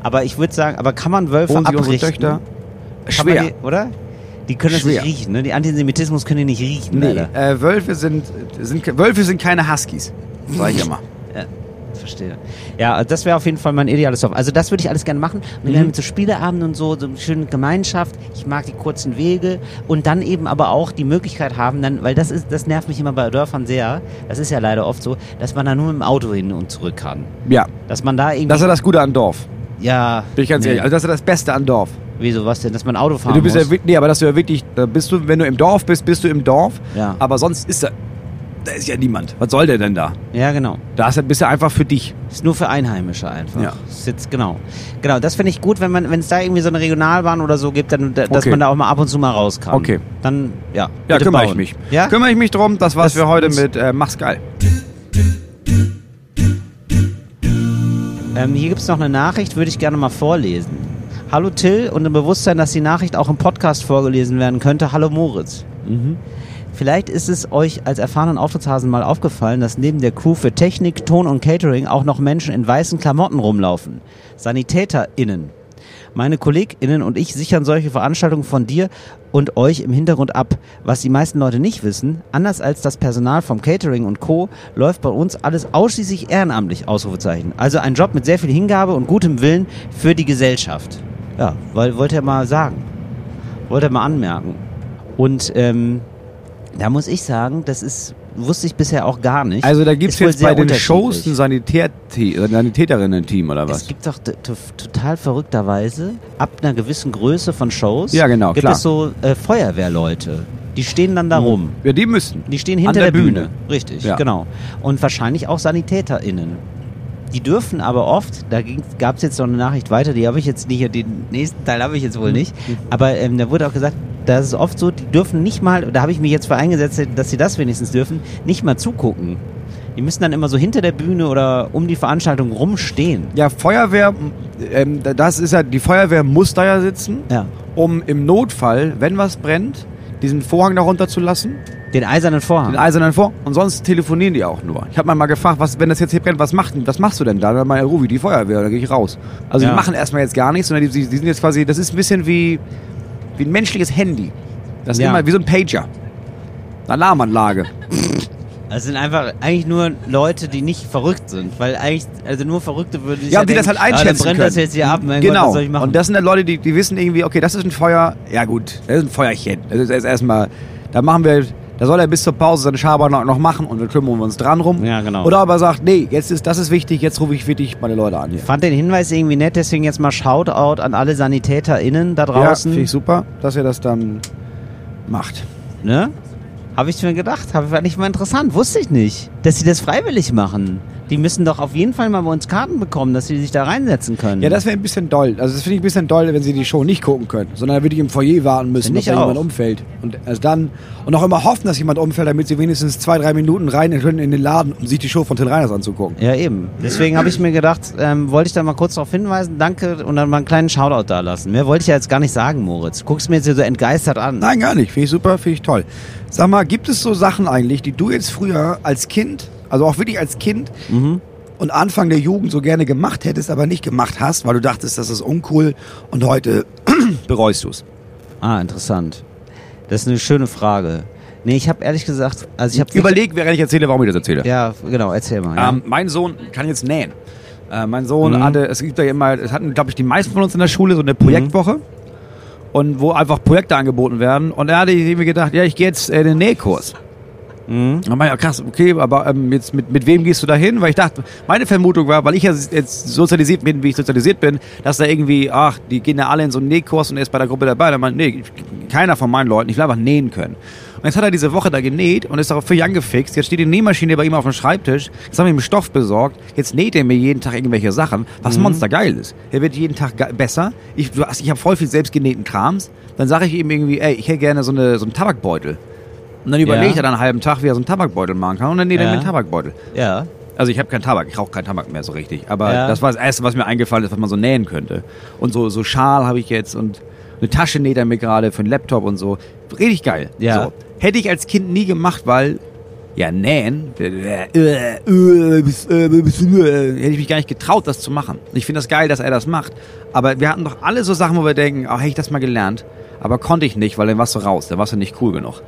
Aber ich würde sagen, aber kann man Wölfe Holen sie abrichten? Töchter. Schwer. Die, oder? Die können das Schwer. nicht riechen, ne? Die Antisemitismus können die nicht riechen, Nee, äh, Wölfe, sind, sind, Wölfe sind keine Huskies. Sag ich immer. Verstehe. Ja, das wäre auf jeden Fall mein ideales Dorf. Also das würde ich alles gerne machen. Mhm. dann mit so Spieleabenden und so, so eine schöne Gemeinschaft. Ich mag die kurzen Wege und dann eben aber auch die Möglichkeit haben, dann, weil das ist, das nervt mich immer bei Dörfern sehr. Das ist ja leider oft so, dass man da nur mit dem Auto hin und zurück kann. Ja, Dass man da irgendwie. das ist ja das Gute an Dorf. ja. Bin ich ganz nee. ehrlich. Also das ist ja das Beste an Dorf. Wieso was denn? Dass man Auto fahren du bist muss? ja nee, aber dass du ja wirklich, da bist du, wenn du im Dorf bist, bist du im Dorf. Ja. Aber sonst ist da, da ist ja niemand. Was soll der denn da? ja, genau. Da ist, bist du einfach für dich. Ist nur für Einheimische einfach. Ja. Ist jetzt, genau. Genau, das finde ich gut, wenn man, wenn es da irgendwie so eine Regionalbahn oder so gibt, dann, da- dass Okay. man da auch mal ab und zu mal raus kann. Okay. Dann, ja. Ja, kümmere ich bauen. mich. Ja? Kümmere ich mich drum. Das war's Das- für heute mit äh, Mach's geil. Ähm, hier gibt es noch eine Nachricht, würde ich gerne mal vorlesen. Hallo Till und im Bewusstsein, dass die Nachricht auch im Podcast vorgelesen werden könnte. Hallo Moritz. Vielleicht ist es euch als erfahrenen Auftrittshasen mal aufgefallen, dass neben der Crew für Technik, Ton und Catering auch noch Menschen in weißen Klamotten rumlaufen. SanitäterInnen. Meine KollegInnen und ich sichern solche Veranstaltungen von dir und euch im Hintergrund ab. Was die meisten Leute nicht wissen, anders als das Personal vom Catering und Co., läuft bei uns alles ausschließlich ehrenamtlich, Ausrufezeichen. Also ein Job mit sehr viel Hingabe und gutem Willen für die Gesellschaft. Ja, wollte er mal sagen. Wollte er mal anmerken. Und ähm, da muss ich sagen, das ist, wusste ich bisher auch gar nicht. Also da Ist wohl jetzt bei den. Shows ein Sanitär- äh, Sanitäterinnen-Team oder Es was? gibt doch total verrückterweise, ab einer gewissen Größe von Shows, Ja, genau, gibt klar. es so äh, Feuerwehrleute. Die stehen dann da rum. Ja, die müssen. Die stehen An hinter der der, Bühne. Bühne. Richtig, Ja. genau. Und wahrscheinlich auch SanitäterInnen. Die dürfen aber oft, da gab es jetzt noch eine Nachricht weiter, die habe ich jetzt nicht, den nächsten Teil habe ich jetzt wohl Mhm. nicht. Aber ähm, da wurde auch gesagt, das ist oft so, die dürfen nicht mal, da habe ich mich jetzt für eingesetzt, dass sie das wenigstens dürfen, nicht mal zugucken. Die müssen dann immer so hinter der Bühne oder um die Veranstaltung rumstehen. Ja, Feuerwehr, ähm, das ist ja, die Feuerwehr muss da ja sitzen, Ja. um im Notfall, wenn was brennt, diesen Vorhang da runterzulassen, Den eisernen Vorhang. den eisernen Vor, und sonst telefonieren die auch nur. Ich habe mal gefragt, was, wenn das jetzt hier brennt, was, macht, was machst du denn da? Dann meine Ruby, die Feuerwehr, da gehe ich raus. Also Ja. die machen erstmal jetzt gar nichts, sondern die, die sind jetzt quasi, das ist ein bisschen wie, wie ein menschliches Handy. Das ist Ja. immer wie so ein Pager. Eine Alarmanlage. Das sind einfach eigentlich nur Leute, die nicht verrückt sind, weil eigentlich, also nur Verrückte würden sich Ja, und die das denken, halt ah, dann einschätzen brennt können. das jetzt hier ab, mein genau. Gott, was soll ich machen? Und das sind dann Leute, die, die wissen irgendwie, okay, das ist ein Feuer. Ja gut, das ist ein Feuerchen. Das ist erstmal, da machen wir, da soll er bis zur Pause seine Schabernack noch machen und wir kümmern uns dran rum. Ja, genau. Oder aber sagt, nee, jetzt ist, das ist wichtig, jetzt rufe ich wirklich meine Leute an hier. fand den Hinweis irgendwie nett, deswegen jetzt mal Shoutout an alle SanitäterInnen da Ja, draußen. finde ich super, dass ihr das dann macht. ne? Habe ich mir gedacht, habe ich mal interessant, wusste ich nicht, dass sie das freiwillig machen. Die müssen doch auf jeden Fall mal bei uns Karten bekommen, dass sie sich da reinsetzen können. Ja, das wäre ein bisschen doll. Also das finde ich ein bisschen doll, wenn sie die Show nicht gucken können, sondern würde ich im Foyer warten müssen, ich da jemand umfällt. Und erst dann und auch immer hoffen, dass jemand umfällt, damit sie wenigstens zwei, drei Minuten rein können in den Laden, um sich die Show von Till Reiners anzugucken. Ja, eben. Deswegen habe ich mir gedacht, ähm, wollte ich da mal kurz darauf hinweisen, danke und dann mal einen kleinen Shoutout da lassen. Mehr wollte ich ja jetzt gar nicht sagen, Moritz. Guckst mir jetzt hier so entgeistert an. Nein, gar nicht. Finde ich super, finde ich toll. Sag mal, gibt es so Sachen eigentlich, die du jetzt früher als Kind, also auch wirklich als Kind Mhm. und Anfang der Jugend so gerne gemacht hättest, aber nicht gemacht hast, weil du dachtest, das ist uncool und heute bereust du es? Ah, interessant. Das ist eine schöne Frage. Nee, ich habe ehrlich gesagt, also ich habe Überleg, während ich erzähle, warum ich das erzähle. Ja, genau, erzähl mal. Ja. Ähm, mein Sohn kann jetzt nähen. Äh, mein Sohn Mhm. hatte, es gibt ja immer, es hatten, glaube ich, die meisten von uns in der Schule so eine Projektwoche. Und wo einfach Projekte angeboten werden. Und er hatte irgendwie gedacht, ja, ich gehe jetzt äh, in den Nähkurs. Mhm. Dann ich, ja, krass, okay, aber ähm, jetzt mit, mit wem gehst du da hin? Weil ich dachte, meine Vermutung war, weil ich ja jetzt sozialisiert bin, wie ich sozialisiert bin, dass da irgendwie, ach, die gehen ja alle in so einen Nähkurs und er ist bei der Gruppe dabei. Dann meinte, nee, keiner von meinen Leuten, ich will einfach nähen können. Und jetzt hat er diese Woche da genäht und ist darauf völlig angefixt. Jetzt steht die Nähmaschine bei ihm auf dem Schreibtisch. Jetzt haben wir ihm Stoff besorgt. Jetzt näht er mir jeden Tag irgendwelche Sachen, was monstergeil ist. Er wird jeden Tag besser. Ich, ich habe voll viel selbstgenähten Krams. Dann sage ich ihm irgendwie, ey, ich hätte gerne so, eine, so einen Tabakbeutel. Und dann überlegt Ja. er dann einen halben Tag, wie er so einen Tabakbeutel machen kann. Und dann näht er Ja. mir einen Tabakbeutel. ja. Also ich habe keinen Tabak, ich rauche keinen Tabak mehr so richtig. Aber Ja. das war das Erste, was mir eingefallen ist, was man so nähen könnte. Und so, so Schal habe ich jetzt und eine Tasche näht er mir gerade für einen Laptop und so. Richtig geil. Ja. So. Hätte ich als Kind nie gemacht, weil, ja, nähen, äh, äh, äh, hätte ich mich gar nicht getraut, das zu machen. Ich finde das geil, dass er das macht. Aber wir hatten doch alle so Sachen, wo wir denken, oh, hätte ich das mal gelernt. Aber konnte ich nicht, weil dann warst du raus, dann warst du nicht cool genug.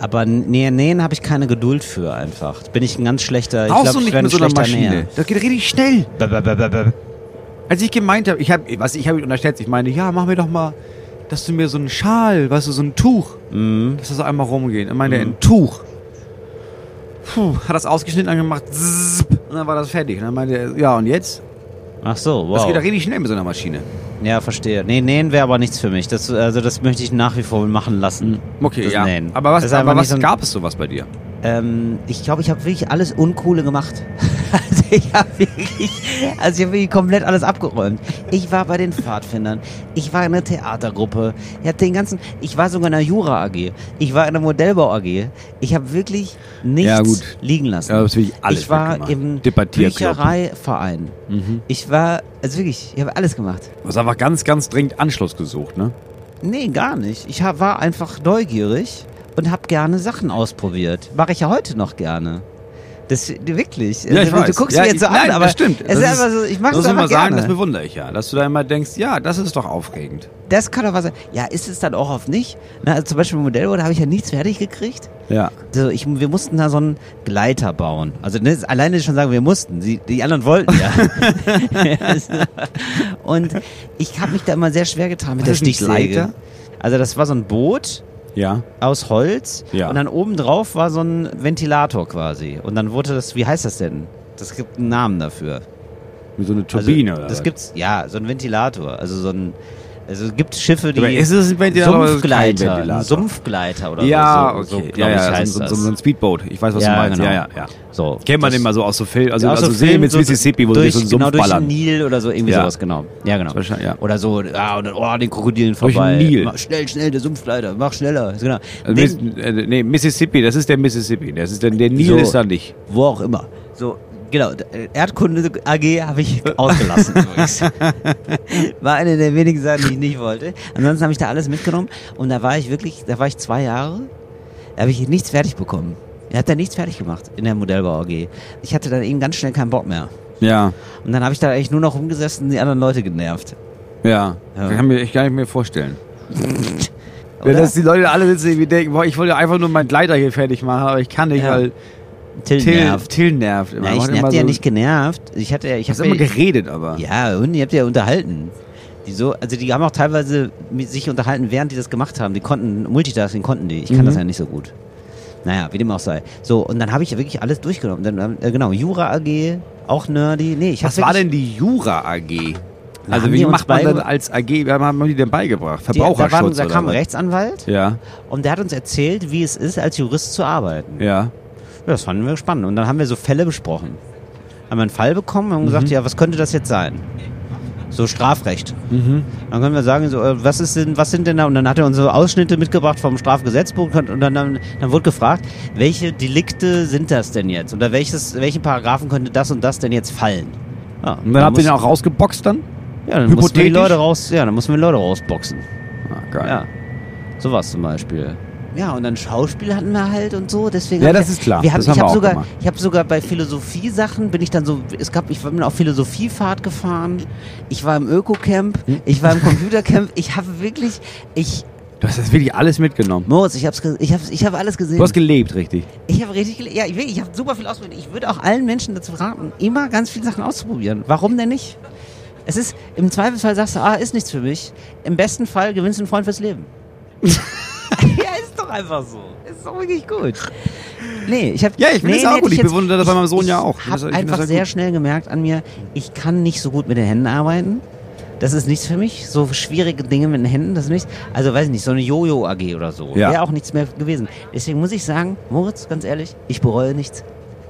Aber nähen, nähen habe ich keine Geduld für einfach. Bin ich ein ganz schlechter. Ich Brauchst glaub, du ich nicht mit so einer schlechter Maschine. Näher. Das geht richtig schnell. Bäh, bäh, bäh. Als ich gemeint habe, ich habe, was ich habe unterschätzt, ich meine, ja, mach mir doch mal, dass du mir so einen Schal, weißt du, so ein Tuch, Mhm. dass das so einmal rumgeht. Er meinte, ein Tuch. Puh, hat das ausgeschnitten, angemacht, zzzp, und dann war das fertig. Und dann meinte er, ja, und jetzt? Ach so, Das wow. geht doch richtig schnell mit so einer Maschine. Ja, verstehe. Nee, nähen wäre aber nichts für mich. Das, also das möchte ich nach wie vor machen lassen. Okay, das ja. Nähen. Aber was, aber was so gab es sowas bei dir? Ähm, ich glaube, ich habe wirklich alles Uncoole gemacht. Also ich habe wirklich, also ich habe wirklich komplett alles abgeräumt. Ich war bei den Pfadfindern. Ich war in einer Theatergruppe. Ich habe den ganzen, ich war sogar in einer Jura AG. Ich war in einer Modellbau AG. Ich habe wirklich nichts Ja, liegen lassen. Ja, das will ich alles ich war im. Büchereiverein. Mhm. Ich war, also wirklich, ich habe alles gemacht. Du hast einfach ganz, ganz dringend Anschluss gesucht, ne? Nee, gar nicht. Ich hab, war einfach neugierig und habe gerne Sachen ausprobiert. Mache ich ja heute noch gerne. Das wirklich. Ja, ich Also, weiß. Du guckst ja, mich jetzt so ich, an, nein, aber das stimmt. es ist einfach so, ich mache es ich einfach mal sagen, gerne. das bewundere ich ja. Dass du da immer denkst, ja, das ist doch aufregend. Das kann doch was sein. Ja, ist es dann auch oft nicht? Na, also zum Beispiel im Modellbau, da habe ich ja nichts fertig gekriegt. Ja. So, ich, wir mussten da so einen Gleiter bauen. Also ne, alleine schon sagen, wir mussten. Sie, die anderen wollten ja. und ich habe mich da immer sehr schwer getan mit Was der ist Stichsäge. Gleiter? Also das war so ein Boot Ja. aus Holz Ja. und dann oben drauf war so ein Ventilator quasi. Und dann wurde das, wie heißt das denn? Das gibt einen Namen dafür. So einer Turbine also, oder Das was? gibt's, ja, so ein Ventilator. Also so ein, also es gibt Schiffe, die ist es ein Ventilator Sumpfgleiter, Ventilator? ein Sumpfgleiter oder Ja, so. okay. so ja, ja, heißt so, so, so ein Speedboat. Ich weiß, was Ja, du meinst. genau. Ja, ja, ja. so, Kennt man den mal so aus so Film, also, Ja, also so See Film, mit Mississippi, wo durch, sie so einen Sumpf genau, durch ballern. den Nil oder so, irgendwie Ja. sowas, genau. Ja, genau. Ja. Oder so, ah, und dann, oh, den Krokodilen Durch den vorbei. Nil. Mach schnell, schnell, der Sumpfleiter, mach schneller. Genau. Also, Den- äh, nee, Mississippi, das ist der Mississippi. Das ist der, der Nil ist da nicht. wo auch immer. So, genau, äh, Erdkunde AG habe ich ausgelassen übrigens. War eine der wenigen Sachen, die ich nicht wollte. Ansonsten habe ich da alles mitgenommen und da war ich wirklich, da war ich zwei Jahre, da habe ich nichts fertig bekommen. Ich habe da nichts fertig gemacht in der Modellbau AG. Ich hatte dann eben ganz schnell keinen Bock mehr. Ja, Und dann habe ich da eigentlich nur noch rumgesessen und die anderen Leute genervt. ja. Ja. Kann mir ich gar nicht mehr vorstellen. Ja, dass die Leute alle sitzen irgendwie denken, boah, ich wollte einfach nur meinen Gleiter hier fertig machen, aber ich kann nicht, Ja. weil Till, Till nervt. Till nervt immer. Ja, ich hab die ja so- nicht genervt. Ich hatte ich habe immer geredet, aber. Ja, und ihr habt ja unterhalten. Die so, also die haben auch teilweise sich unterhalten, während die das gemacht haben. Die konnten, Multitasking konnten die. Ich kann Mhm. das ja nicht so gut. Naja, wie dem auch sei. So, und dann habe ich ja wirklich alles durchgenommen. Dann, äh, genau, Jura AG, auch nerdy. Nee, ich Was war denn die Jura AG? Na, Also wie macht man denn als AG, wie haben die denn beigebracht? die, da, waren, Verbraucherschutz da kam ein? Rechtsanwalt Ja, und der hat uns erzählt, wie es ist, als Jurist zu arbeiten. ja. Das fanden wir spannend. Und dann haben wir so Fälle besprochen. Haben wir einen Fall bekommen und haben gesagt, ja, was könnte das jetzt sein? So Strafrecht. Dann können wir sagen, so, äh, was, ist denn, was sind denn da? Und dann hat er uns so Ausschnitte mitgebracht vom Strafgesetzbuch und dann, dann, dann wurde gefragt, welche Delikte sind das denn jetzt? Oder welches, welche Paragraphen könnte das und das denn jetzt fallen? Ja, Und dann habt ihr den auch rausgeboxt dann? ja, dann mussten wir die hypothetisch? Leute raus, ja, dann mussten wir Leute rausboxen. Ah, geil. Ja, sowas zum Beispiel. Ja, und dann Schauspiel hatten wir halt und so, deswegen. Ja, hab das ich- ist klar. Wir haben, Das ich habe sogar, gemacht. ich habe sogar bei Philosophie-Sachen bin ich dann so, es gab, ich bin auf Philosophiefahrt gefahren. Ich war im Öko-Camp, Hm? ich war im Computercamp. Ich habe wirklich, ich, Du hast das wirklich alles mitgenommen. Moritz, ich hab's, ge- ich habe, ich habe alles gesehen. Du hast gelebt, richtig. Ich habe richtig, gele- ja, ich, ich habe super viel ausprobiert. Ich würde auch allen Menschen dazu raten, immer ganz viele Sachen auszuprobieren. Warum denn nicht? Es ist, im Zweifelsfall sagst du, ah, ist nichts für mich. Im besten Fall gewinnst du einen Freund fürs Leben. ja, ist doch einfach so. Ist doch wirklich gut. Nee, ich habe Ja, ich finde nee, das auch hätte gut. Ich bewundere das bei meinem Sohn ich ja auch. Ich habe einfach sehr sehr schnell gemerkt an mir, ich kann nicht so gut mit den Händen arbeiten. Das ist nichts für mich. So schwierige Dinge mit den Händen, das ist nichts. Also weiß ich nicht, so eine Jojo AG oder so. Ja. Wäre auch nichts mehr gewesen. Deswegen muss ich sagen, Moritz, ganz ehrlich, ich bereue nichts.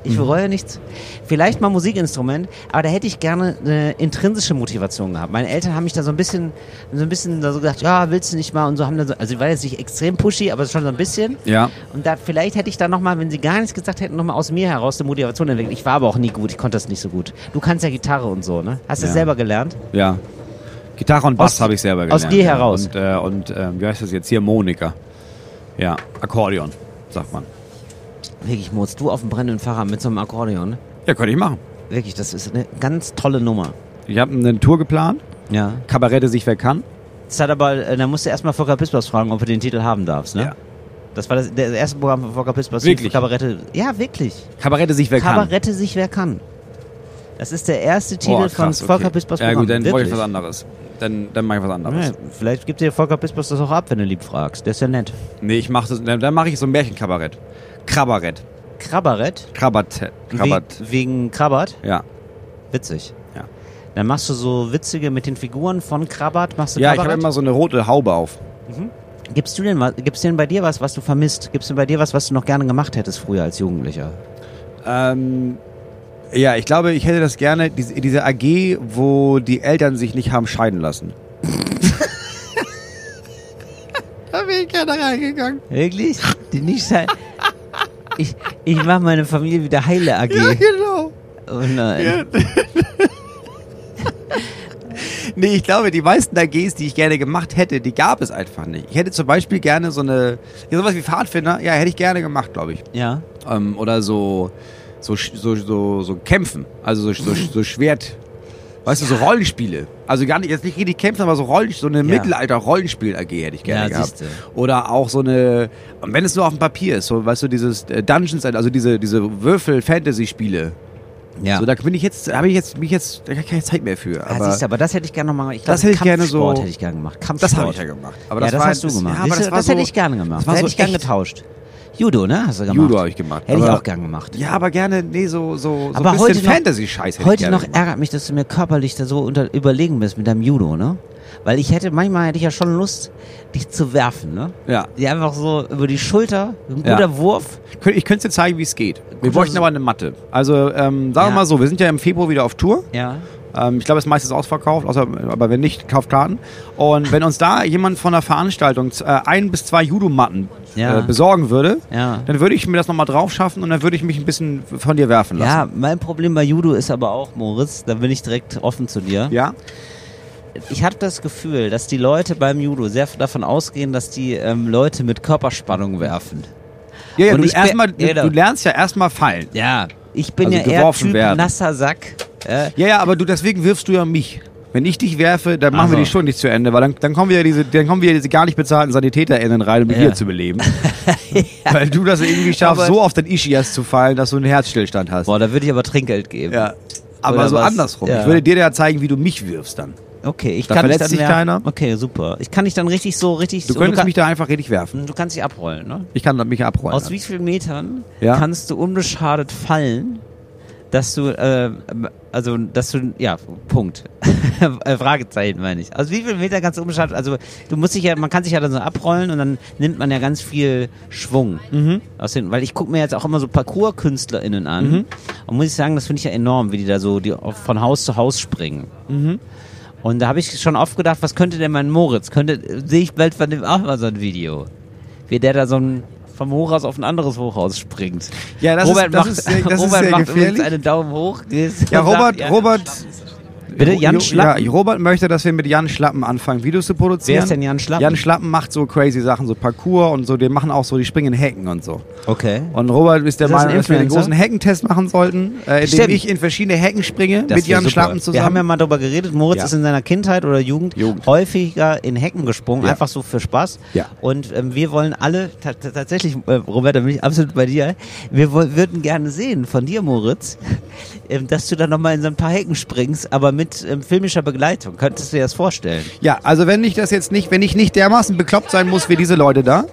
Ich Mhm. bereue nichts. Vielleicht mal Musikinstrument, aber da hätte ich gerne eine intrinsische Motivation gehabt. Meine Eltern haben mich da so ein bisschen, so ein bisschen da so gesagt, ja, willst du nicht mal und so haben dann so, also ich war jetzt nicht extrem pushy, aber schon so ein bisschen. Ja. Und da vielleicht hätte ich da nochmal, wenn sie gar nichts gesagt hätten, nochmal aus mir heraus eine Motivation entwickelt. Ich war aber auch nie gut, ich konnte das nicht so gut. Du kannst ja Gitarre und so, ne? Hast du Ja. es selber gelernt? Ja. Gitarre und Bass Aus- habe ich selber aus gelernt. dir ja. heraus. Und, äh, und äh, wie heißt das jetzt hier? Monika. Ja, Akkordeon, sagt man. Wirklich, Moritz, du auf dem brennenden Fahrrad mit so einem Akkordeon. Ja, könnte ich machen. Wirklich, das ist eine ganz tolle Nummer. Ich habe eine Tour geplant. Ja. Kabarette sich wer kann. Das hat aber, äh, da musst du erstmal Volker Pispers fragen, ob du den Titel haben darfst, ne? Ja. Das war das, das erste Programm von Volker Pispers. Wirklich? Kabarette. Ja, wirklich. Kabarette sich wer kann. Kabarette sich wer kann. Das ist der erste Titel Boah, von krass, Volker okay. Pispers Ja gut, dann wollte ich Wirklich. was anderes. Dann, dann mache ich was anderes. Ja, vielleicht gibt dir Volker Pispers das auch ab, wenn du lieb fragst. Der ist ja nett. Nee, ich mach das, dann, dann mache ich so ein Märchenkabarett. Krabarett. Krabarett? Krabat. Krabat. We wegen Krabat? Ja. Witzig. Ja. Dann machst du so witzige mit den Figuren von Krabat, machst du Ja, ich habe immer so eine rote Haube auf. Gibst du denn was, gibt's denn bei dir was, was du vermisst? Gibt's denn bei dir was, was du noch gerne gemacht hättest früher als Jugendlicher? Ähm, ja, ich glaube, ich hätte das gerne, diese, diese AG, wo die Eltern sich nicht haben scheiden lassen. da bin ich gerne reingegangen. Wirklich? Die nicht sein. Ich, ich mach meine Familie wieder heile AG. genau. Oh nein. Nee, ich glaube, die meisten AGs, die ich gerne gemacht hätte, die gab es einfach nicht. Ich hätte zum Beispiel gerne so eine, ja, sowas wie Pfadfinder, ja, hätte ich gerne gemacht, glaube ich. Ja. Ähm, oder so, so, so, so, so Kämpfen, also so, so, so Schwert, weißt du, so Rollenspiele. Also gar nicht, jetzt nicht richtig kämpfen, aber so Rollen, so eine Mittelalter-Rollenspiel-AG hätte ich gerne Ja, gehabt. siehste. Oder auch so eine, und wenn es nur auf dem Papier ist, so, weißt du, dieses äh, Dungeons, also diese, diese Würfel-Fantasy-Spiele. Ja. So, da bin ich jetzt, habe ich jetzt, mich jetzt, da habe ich keine Zeit mehr für. Ah, Aber siehst du, aber das hätte ich gerne nochmal Ich glaube, Das hätte ich gerne so- hätte ich gerne gemacht. Kampfsport. das habe ich ja gemacht. Aber ja, das das war hast du das- gemacht. Ja, aber das, war das so, hätte ich gerne gemacht. das Da war hätte so ich gerne getauscht. Judo, ne? Hast du gemacht? Judo habe ich gemacht. Hätte ich auch gern gemacht. Ja, aber gerne, nee, so, so, so aber ein heute bisschen noch, Fantasy-Scheiß hätte ich heute noch gemacht. ärgert mich, dass du mir körperlich da so unter, überlegen bist mit deinem Judo, ne? Weil ich hätte, manchmal hätte ich ja schon Lust, dich zu werfen, ne? Ja. Die einfach so über die Schulter, ein Ja. guter Wurf. Könnt- Ich könnte dir zeigen, wie es geht. Wir bräuchten aber eine Matte. Also, ähm, sagen wir Ja. mal so, wir sind ja im Februar wieder auf Tour. Ja. Ähm, ich glaube, es ist meistens ausverkauft, außer, aber wenn nicht, kauft Karten. Und wenn uns da jemand von der Veranstaltung äh, ein bis zwei Judo-Matten Ja. äh, besorgen würde, Ja. dann würde ich mir das nochmal drauf schaffen und dann würde ich mich ein bisschen von dir werfen lassen. Ja, mein Problem bei Judo ist aber auch, Moritz, da bin ich direkt offen zu dir. Ja? Ich habe das Gefühl, dass die Leute beim Judo sehr davon ausgehen, dass die ähm, Leute mit Körperspannung werfen. Ja, ja Und du, erstmal, du, Ja, du lernst ja erstmal fallen. Ja, ich bin Also ja eher Typ werden. nasser Sack. Äh, Ja, ja, aber du, deswegen wirfst du ja mich. Wenn ich dich werfe, dann machen Also. wir die Stunde nicht zu Ende, weil dann, dann kommen wieder diese, dann kommen wieder diese gar nicht bezahlten SanitäterInnen rein, um mit Ja. dir zu beleben. Weil du das irgendwie schaffst, Aber- so auf den Ischias zu fallen, dass du einen Herzstillstand hast. boah, da würde ich aber Trinkgeld geben. Ja. Aber Oder so was? andersrum. Ja. Ich würde dir ja zeigen, wie du mich wirfst dann. Okay, ich Da kann dich verletzt dann sich mehr- keiner? Okay, super. Ich kann dich dann richtig so richtig Du so, könntest kann, mich da einfach richtig werfen. du kannst dich abrollen, ne? Ich kann mich abrollen. Aus wie vielen Metern Ja. kannst du unbeschadet fallen, dass du, äh, also, dass du, ja, Punkt. Äh, Fragezeichen meine ich. Aus wie vielen Metern kannst du unbeschadet, also, du musst dich ja, man kann sich ja dann so abrollen und dann nimmt man ja ganz viel Schwung. Mhm. Aus den, weil ich gucke mir jetzt auch immer so Parcours-KünstlerInnen an Mhm. und muss ich sagen, das finde ich ja enorm, wie die da so die von Haus zu Haus springen. Mhm. Und da habe ich schon oft gedacht, was könnte denn mein Moritz? Könnte, sehe ich bald von dem auch mal so ein Video. Wie der da so ein vom Hochhaus auf ein anderes Hochhaus springt. Ja, das Robert ist- das macht, ist sehr- das ist Robert sehr macht gefährlich. übrigens einen Daumen hoch. Ja, Robert, Robert. Bitte, Jan Schlappen? Ja, Robert möchte, dass wir mit Jan Schlappen anfangen, Videos zu produzieren. Wer ist denn Jan Schlappen? Jan Schlappen macht so crazy Sachen, so Parkour und so. Die machen auch so, die springen Hecken und so. Okay. Und Robert ist der Ist das ein Meinung, dass wir den Influencer? großen Heckentest machen sollten, äh, indem ich in verschiedene Hecken springe Das mit Jan super. Schlappen Wir haben zusammen. ja mal darüber geredet, Moritz Ja. ist in seiner Kindheit oder Jugend, Jugend. häufiger in Hecken gesprungen, Ja. einfach so für Spaß. Ja. Und ähm, wir wollen alle, ta- ta- tatsächlich, äh, Robert, da bin ich absolut bei dir, wir würden gerne sehen von dir, Moritz, dass du da nochmal in so ein paar Hecken springst, aber mit ähm, filmischer Begleitung. Könntest du dir das vorstellen? Ja, also wenn ich das jetzt nicht, wenn ich nicht dermaßen bekloppt sein muss wie diese Leute da,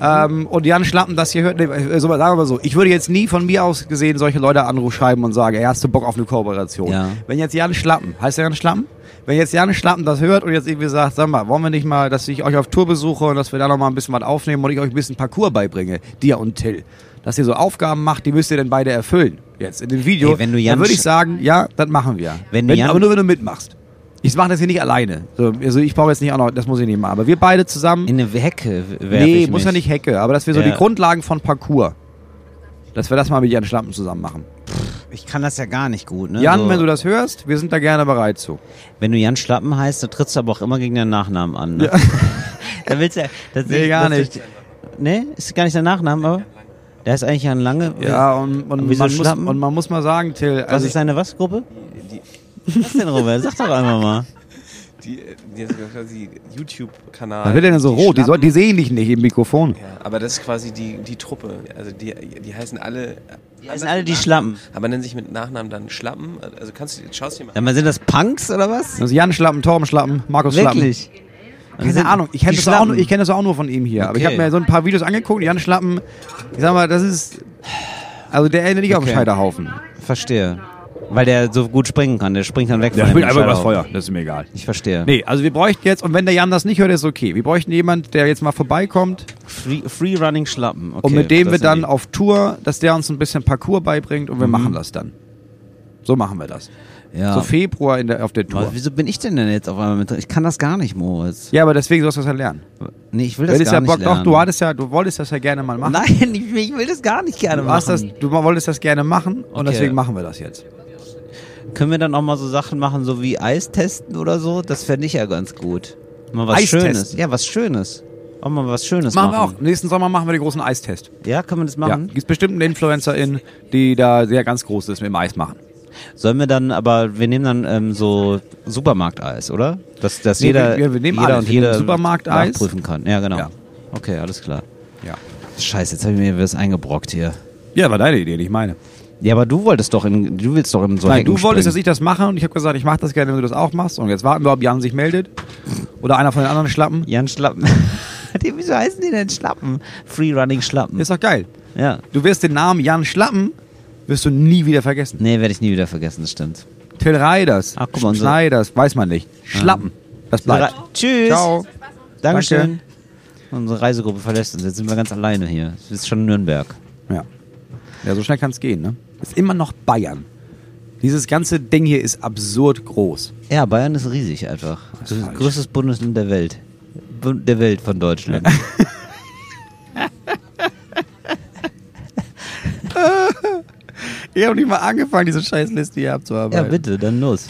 ähm, und Jan Schlappen das hier hört, nee, äh, so, sagen wir mal so, ich würde jetzt nie von mir aus gesehen solche Leute Anruf schreiben und sagen, ey, hast du Bock auf eine Kooperation? Ja. Wenn jetzt Jan Schlappen, heißt der Jan Schlappen? Wenn jetzt Jan Schlappen das hört und jetzt irgendwie sagt, sag mal, wollen wir nicht mal, dass ich euch auf Tour besuche und dass wir da noch mal ein bisschen was aufnehmen und ich euch ein bisschen Parcours beibringe, dir und Till. Dass ihr so Aufgaben macht, die müsst ihr dann beide erfüllen. Jetzt in dem Video. Ey, wenn du Jan dann würde ich sagen, ja, das machen wir. Wenn du Jan- aber nur wenn du mitmachst. Ich mache das hier nicht alleine. So, also ich brauche jetzt nicht auch noch, das muss ich nicht machen. Aber wir beide zusammen. In eine Hecke werfe nee, ich muss mich. ja nicht Hecke, aber dass wir so Ja. die Grundlagen von Parcours. Dass wir das mal mit Jan Schlampen zusammen machen. Ich kann das ja gar nicht gut, ne? Jan, so, wenn du das hörst, wir sind da gerne bereit zu. wenn du Jan Schlappen heißt, dann trittst du aber auch immer gegen deinen Nachnamen an. Ne? da willst du ja, das Nee, gar nicht. Nee, ist gar nicht der Nachname, aber der ist eigentlich Jan Lange. Ja, und, und, man, muss, und man muss mal sagen, Till, Was also ist seine was Gruppe? Was denn, Robert? Sag doch einfach mal. Die, die, quasi YouTube-Kanal. Was wird denn so rot? Die, soll, die sehen dich nicht im Mikrofon. Ja, aber das ist quasi die, die Truppe. Also die, die heißen alle. Die heißen alle die Schlappen. Aber nennen sich mit Nachnamen dann Schlappen. Also kannst du, schaust dir mal Ja, sind das Punks oder was? Also Jan Schlappen, Torben Schlappen, Markus Schlappen. Wirklich? Keine Ahnung, ich kenne das, auch nur- Schlappen. ich kenn das auch nur von ihm hier. Aber ich Okay. habe mir so ein paar Videos angeguckt. Jan Schlappen, ich sag mal, das ist. Also der endet nicht auf dem Okay. Scheiterhaufen. Verstehe. Weil der so gut springen kann. Der springt dann weg Der von springt einfach übers Scheiterhaufen. Feuer, das ist mir egal. Ich verstehe. Nee, also wir bräuchten jetzt, und wenn der Jan das nicht hört, ist okay. Wir bräuchten jemand, der jetzt mal vorbeikommt Free, free Running Schlappen. Okay, und mit dem das wir sind dann die. auf Tour, dass der uns ein bisschen Parcours beibringt und wir Mhm. machen das dann. So machen wir das. Ja. So Februar in der, auf der Tour. Aber wieso bin ich denn denn jetzt auf einmal mit drin? Ich kann das gar nicht, Moritz. Ja, aber deswegen sollst du das ja lernen. Nee, ich will das hättest gar ja nicht Bock, lernen. doch, du hattest ja, du wolltest das ja gerne mal machen. Nein, ich, ich will das gar nicht gerne du, hast das, machen. du wolltest das gerne machen und Okay. deswegen machen wir das jetzt. Können wir dann auch mal so Sachen machen, so wie Eis testen oder so? Das fände ich ja ganz gut. Mal was Schönes. Ja, was Schönes. Auch mal was Schönes machen machen. wir auch. Nächsten Sommer machen wir den großen Eistest. Ja, können wir das Ja, machen? gibt bestimmt eine Influencerin, die da sehr ganz groß ist mit dem Eis machen. Sollen wir dann, aber wir nehmen dann ähm, so Supermarkteis, oder? Dass, dass Nee, jeder, wir- wir nehmen jeder alles. und jeder Supermarkteis. nachprüfen kann. Ja, genau. Ja. Okay, alles klar. Ja. Scheiße, jetzt habe ich mir was eingebrockt hier. Ja, war deine Idee, nicht meine. Ja, aber du wolltest doch in, du willst doch in so Nein, du wolltest, dass springen. ich das mache und ich habe gesagt, ich mache das gerne, wenn du das auch machst. Und jetzt warten wir, ob Jan sich meldet. Oder einer von den anderen Schlappen. Jan Schlappen. Die, Wieso heißen die denn Schlappen? Free Running Schlappen. Ist doch geil. Ja. Du wirst den Namen Jan Schlappen, wirst du nie wieder vergessen. Nee, werde ich nie wieder vergessen, das stimmt. Till Reiders, Ach, guck mal, unser- Schneiders, weiß man nicht. Schlappen, das bleibt. Tschüss. Ciao. Dankeschön. Unsere Reisegruppe verlässt uns. Jetzt sind wir ganz alleine hier. Es ist schon Nürnberg. Ja. ja, so schnell kann es gehen, ne? Ist immer noch Bayern. Dieses ganze Ding hier ist absurd groß. Ja, Bayern ist riesig einfach. Das ist das größtes Bundesland der Welt. Bu- Der Welt von Deutschland. Ich habe nicht mal angefangen, diese Scheißliste hier ja, abzuarbeiten. bitte, dann los.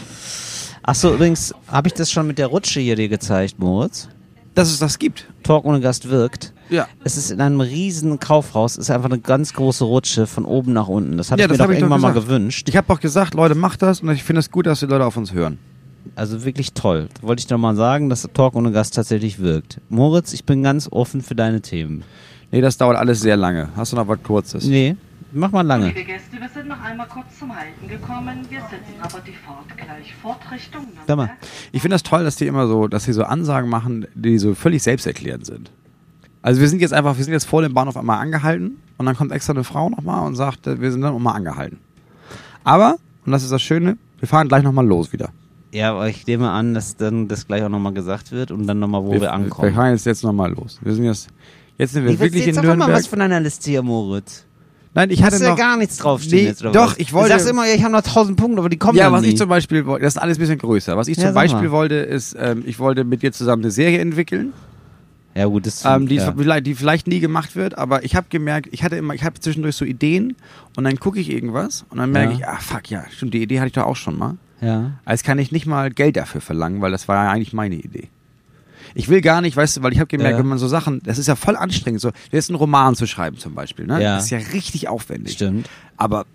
Achso, übrigens, habe ich das schon mit der Rutsche hier dir gezeigt, Moritz? Dass es das gibt. Talk ohne Gast wirkt. Ja. Es ist in einem riesen Kaufhaus, ist einfach eine ganz große Rutsche von oben nach unten. Das hatte Ja, ich mir doch irgendwann mal gewünscht. Ich habe doch gesagt, Leute, macht das und ich finde es gut, dass die Leute auf uns hören. Also wirklich toll. Wollte ich doch mal sagen, dass Talk ohne Gast tatsächlich wirkt. Moritz, ich bin ganz offen für deine Themen. Nee, das dauert alles sehr lange. Hast du noch was Kurzes? Nee, mach mal lange. Liebe Gäste, wir sind noch einmal kurz zum Halten gekommen. Wir setzen aber die Fahrt gleich fort Richtung Sag mal. Nürnberg. Ich finde das toll, dass die immer so, dass sie so Ansagen machen, die so völlig selbsterklärend sind. Also wir sind jetzt einfach, wir sind jetzt vor dem Bahnhof einmal angehalten und dann kommt extra eine Frau nochmal und sagt, wir sind dann nochmal angehalten. Aber, und das ist das Schöne, wir fahren gleich nochmal los wieder. Ja, aber ich nehme an, dass dann das gleich auch nochmal gesagt wird und dann nochmal, wo wir, wir ankommen. fahren jetzt, jetzt nochmal los. Wir sind jetzt, jetzt sind wir Ich will wirklich in jetzt doch mal Nürnberg. was von deiner Liste hier, Moritz. Nein, ich hatte Hast du ja noch, gar nichts draufstehen Nee, jetzt, oder doch, was? ich wollte- Du sagst immer, ich habe noch tausend Punkte, aber die kommen ja, was nie. ich zum Beispiel wollte, das ist alles ein bisschen größer. Was ich Ja, zum Beispiel mal. wollte, ist, ähm, ich wollte mit dir zusammen eine Serie entwickeln. Ja, gut, das ähm, die, ja. vielleicht, die vielleicht nie gemacht wird, aber ich habe gemerkt, ich hatte immer, ich habe zwischendurch so Ideen und dann gucke ich irgendwas und dann merke Ja. ich, ah fuck, ja, stimmt, die Idee hatte ich doch auch schon mal. ja. Als kann ich nicht mal Geld dafür verlangen, weil das war ja eigentlich meine Idee. Ich will gar nicht, weißt du, weil ich habe gemerkt, Ja. wenn man so Sachen, das ist ja voll anstrengend, so jetzt einen Roman zu schreiben zum Beispiel, ne? Ja. Das ist ja richtig aufwendig. Stimmt. Aber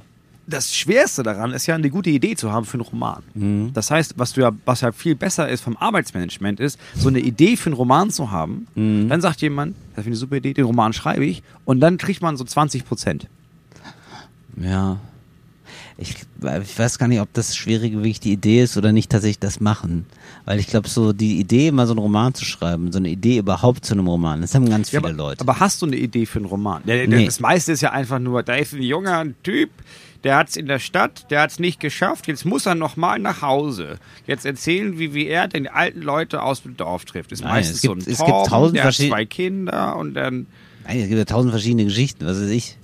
das Schwerste daran ist ja eine gute Idee zu haben für einen Roman. Mhm. Das heißt, was du ja, was ja viel besser ist vom Arbeitsmanagement ist, so eine Idee für einen Roman zu haben. Mhm. Dann sagt jemand, das ist eine super Idee, den Roman schreibe ich und dann kriegt man so 20 Prozent. Ja. Ich, ich weiß gar nicht, ob das Schwierige wirklich die Idee ist oder nicht tatsächlich das Machen. Weil ich glaube, so die Idee, mal so einen Roman zu schreiben, so eine Idee überhaupt zu einem Roman, das haben ganz viele aber, Leute. aber hast du eine Idee für einen Roman? Der, Nee. Das meiste ist ja einfach nur, da ist ein junger Typ, der hat es in der Stadt, der hat es nicht geschafft, jetzt muss er nochmal nach Hause. Jetzt erzählen, wie, wie er den alten Leute aus dem Dorf trifft. Ist Nein, meistens es gibt- so ein es gibt tausend der hat zwei Kinder und dann... Nein, es gibt ja tausend verschiedene Geschichten, was weiß ich.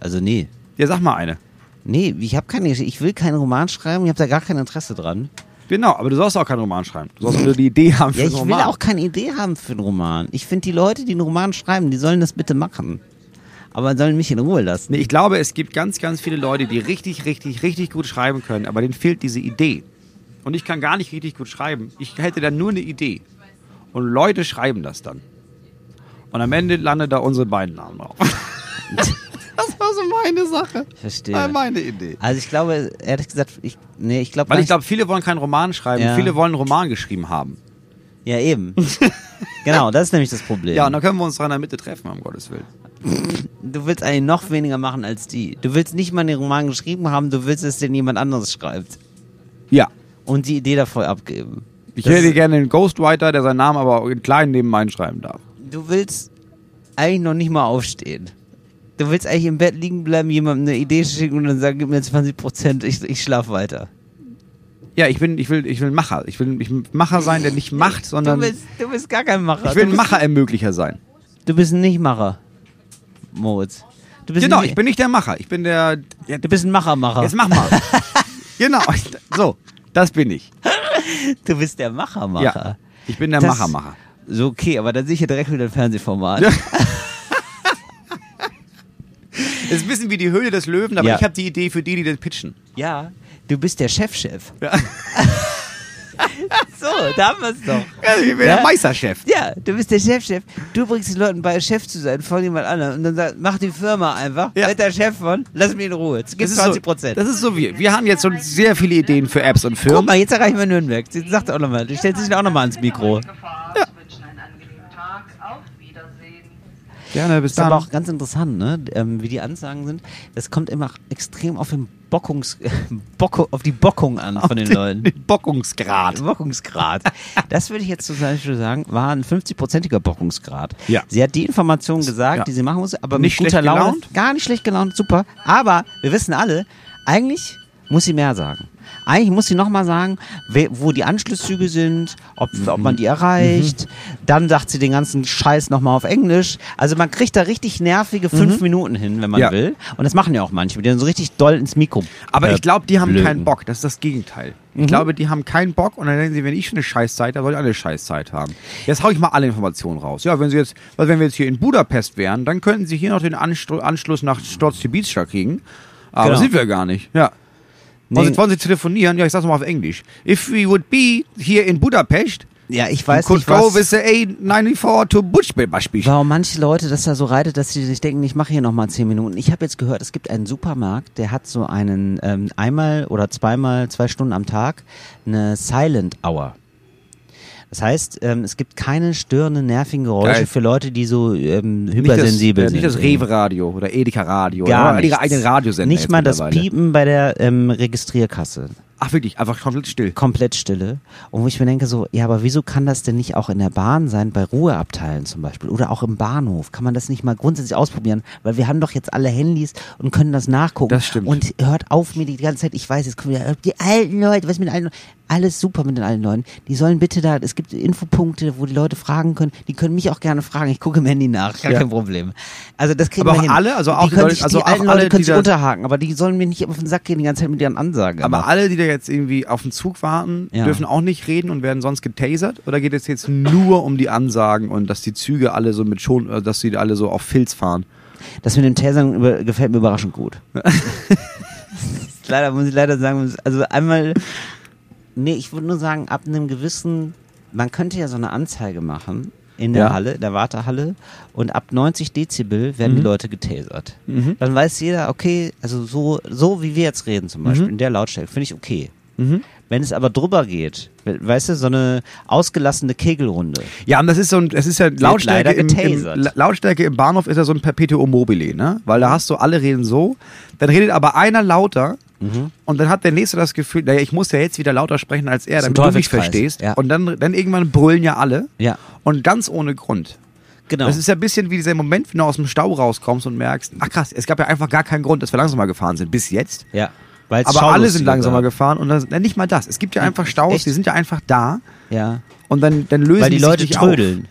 Also nee. Ja, sag mal eine. Nee, ich habe keine Geschichte. Ich will keinen Roman schreiben, ich habe da gar kein Interesse dran. Genau, aber du sollst auch keinen Roman schreiben. Du sollst nur die Idee haben für Ja, einen ich Roman. will auch keine Idee haben für einen Roman. Ich finde die Leute, die einen Roman schreiben, die sollen das bitte machen. Aber sollen mich in Ruhe lassen. Nee, ich glaube, es gibt ganz, ganz viele Leute, die richtig, richtig, richtig gut schreiben können, aber denen fehlt diese Idee. Und ich kann gar nicht richtig gut schreiben. Ich hätte dann nur eine Idee. Und Leute schreiben das dann. Und am Ende landet da unsere beiden Namen drauf. Das war so meine Sache. Ich verstehe. War meine Idee. Also ich glaube, ehrlich gesagt, ich, nee, ich glaube, Weil ich glaube, viele wollen keinen Roman schreiben, Ja. viele wollen einen Roman geschrieben haben. ja eben. genau, das ist nämlich das Problem. Ja, und dann können wir uns da in der Mitte treffen, um Gottes Willen. Du willst eigentlich noch weniger machen als die. Du willst nicht mal den Roman geschrieben haben, du willst, dass den jemand anderes schreibt. Ja. Und die Idee davor abgeben. Ich Das hätte gerne einen Ghostwriter, der seinen Namen aber in klein neben meinen schreiben darf. Du willst eigentlich noch nicht mal aufstehen. Du willst eigentlich im Bett liegen bleiben, jemandem eine Idee schicken und dann sagen, gib mir 20 Prozent, ich, ich schlaf weiter. Ja, ich bin, ich will, ich will ein Macher. Ich will ich will Macher sein, der nicht macht, sondern Du bist, du bist gar kein Macher. ich will ein Macherermöglicher sein. Du bist ein Nichtmacher, Moritz. Du bist Genau, ich bin nicht der Macher. Ich bin der. Ja, Du bist ein Machermacher. jetzt mach mal. genau. So, das bin ich. Du bist der Machermacher. Ja. Ich bin der Machermacher. So, okay, aber dann sehe ich ja direkt wieder ein Fernsehformat. Ja. Das ist ein bisschen wie die Höhle des Löwen, aber Ja. ich habe die Idee für die, die das pitchen. Ja, du bist der Chefchef. Ja. So, da haben wir es doch. Ja, ich bin Ja? der Meisterchef. Ja, du bist der Chefchef. Du bringst den Leuten bei, Chef zu sein von jemand anderem. Und dann sagt, mach die Firma einfach. Ja. Werd der Chef von. Lass mich in Ruhe. Jetzt Das gibt's ist 20 so, Prozent. das ist so wie, wir haben jetzt schon sehr viele Ideen für Apps und Guck Firmen. mal, jetzt erreichen wir Nürnberg. Sie sagt auch nochmal. Die stellt sich auch nochmal ans Mikro. Gerne, bis Das ist aber auch ganz interessant, ne? ähm, wie die Ansagen sind. Das kommt immer extrem auf den Bockungs Bocko, auf die Bockung an von den Leuten. Den Bockungsgrad. Bockungsgrad. Das würde ich jetzt zum Beispiel sagen, war ein 50-prozentiger Bockungsgrad. Ja. Sie hat die Informationen gesagt, Ja. die sie machen muss, aber Nicht mit guter schlecht Laune. gelaunt? Gar nicht schlecht gelaunt, super. Aber wir wissen alle, eigentlich muss sie mehr sagen. Eigentlich muss sie nochmal sagen, wo die Anschlusszüge sind, ob, ob man die erreicht. Dann sagt sie den ganzen Scheiß nochmal auf Englisch. Also man kriegt da richtig nervige fünf Minuten hin, wenn man Ja. will. Und das machen ja auch manche, die dann so richtig doll ins Mikro. Aber äh, ich glaube, die haben blöken. keinen Bock. Das ist das Gegenteil. Ich Mhm. glaube, die haben keinen Bock und dann denken sie, wenn ich schon eine Scheißzeit habe, soll ich alle eine Scheißzeit haben. Jetzt hau ich mal alle Informationen raus. Ja, wenn sie jetzt, weil wenn wir jetzt hier in Budapest wären, dann könnten sie hier noch den Anstru Anschluss nach Stotzibizka kriegen. Aber Genau. sind wir gar nicht. Ja. Wollen, Nee. sie, wollen sie telefonieren? Ja, ich sag's mal auf Englisch. If we would be here in Budapest, Ja, ich weiß could nicht, go was... with the A94 to Budapest. Warum manche Leute das da so reitet, dass sie sich denken, ich mache hier nochmal zehn Minuten. Ich habe jetzt gehört, es gibt einen Supermarkt, der hat so einen ähm, einmal oder zweimal, zwei Stunden am Tag eine Silent Hour. Das heißt, ähm, es gibt keine störenden, nervigen Geräusche Geil. für Leute, die so ähm, Nicht das, hypersensibel äh, sind. nicht das Rewe-Radio oder Edeka-Radio. Gar oder nichts. eigenen Radiosender. Nicht mal das. Piepen bei der ähm, Registrierkasse. Ach wirklich, einfach komplett still. komplett Stille. Und wo ich mir denke so, ja, aber wieso kann das denn nicht auch in der Bahn sein, bei Ruheabteilen zum Beispiel oder auch im Bahnhof? Kann man das nicht mal grundsätzlich ausprobieren? Weil wir haben doch jetzt alle Handys und können das nachgucken. Das stimmt. Und hört auf mir die ganze Zeit, ich weiß, jetzt kommen wieder die alten Leute, was mit den alten Leuten? Alles super mit den alten Leuten. Die sollen bitte da, es gibt Infopunkte, wo die Leute fragen können. Die können mich auch gerne fragen. Ich gucke im Handy nach, gar Ja. kein Problem. Also das kriegen Aber wir auch hin. alle? Also auch die können Leute- sich, also die auch alten alle, Leute können sich unterhaken, aber die sollen mir nicht auf den Sack gehen die ganze Zeit mit ihren Ansagen. Aber alle, die da jetzt irgendwie auf den Zug warten, Ja. dürfen auch nicht reden und werden sonst getasert? Oder geht es jetzt nur um die Ansagen und dass die Züge alle so mit schon, äh, dass sie alle so auf Filz fahren? Das mit dem Tasern gefällt mir überraschend gut. leider muss ich leider sagen, also einmal, nee, ich würde nur sagen, ab einem gewissen, man könnte ja so eine Anzeige machen in der Ja. Halle, der Wartehalle und ab 90 Dezibel werden Mhm. die Leute getasert. Dann weiß jeder, okay, also so, so wie wir jetzt reden zum Beispiel, in der Lautstärke, finde ich okay. Wenn es aber drüber geht, we- weißt du, so eine ausgelassene Kegelrunde. Ja, und das ist so ein, es ist ja Lautstärke leider im, im, Lautstärke im Bahnhof ist ja so ein Perpetuum mobile, ne? Weil da hast du alle reden so, dann redet aber einer lauter Mhm. und dann hat der nächste das Gefühl, naja, ich muss ja jetzt wieder lauter sprechen als er, damit du mich verstehst. ja. Und dann, dann irgendwann brüllen ja alle Ja, und ganz ohne Grund. genau. Das ist ja ein bisschen wie dieser Moment, wenn du aus dem Stau rauskommst und merkst, ach krass, es gab ja einfach gar keinen Grund, dass wir langsamer gefahren sind, bis jetzt. ja. Weil's Aber alle sind langsamer war. gefahren und dann, na, nicht mal das. Es gibt ja einfach Staus, Echt? die sind ja einfach da Ja. und dann, dann lösen Weil die sich Leute nicht trödeln.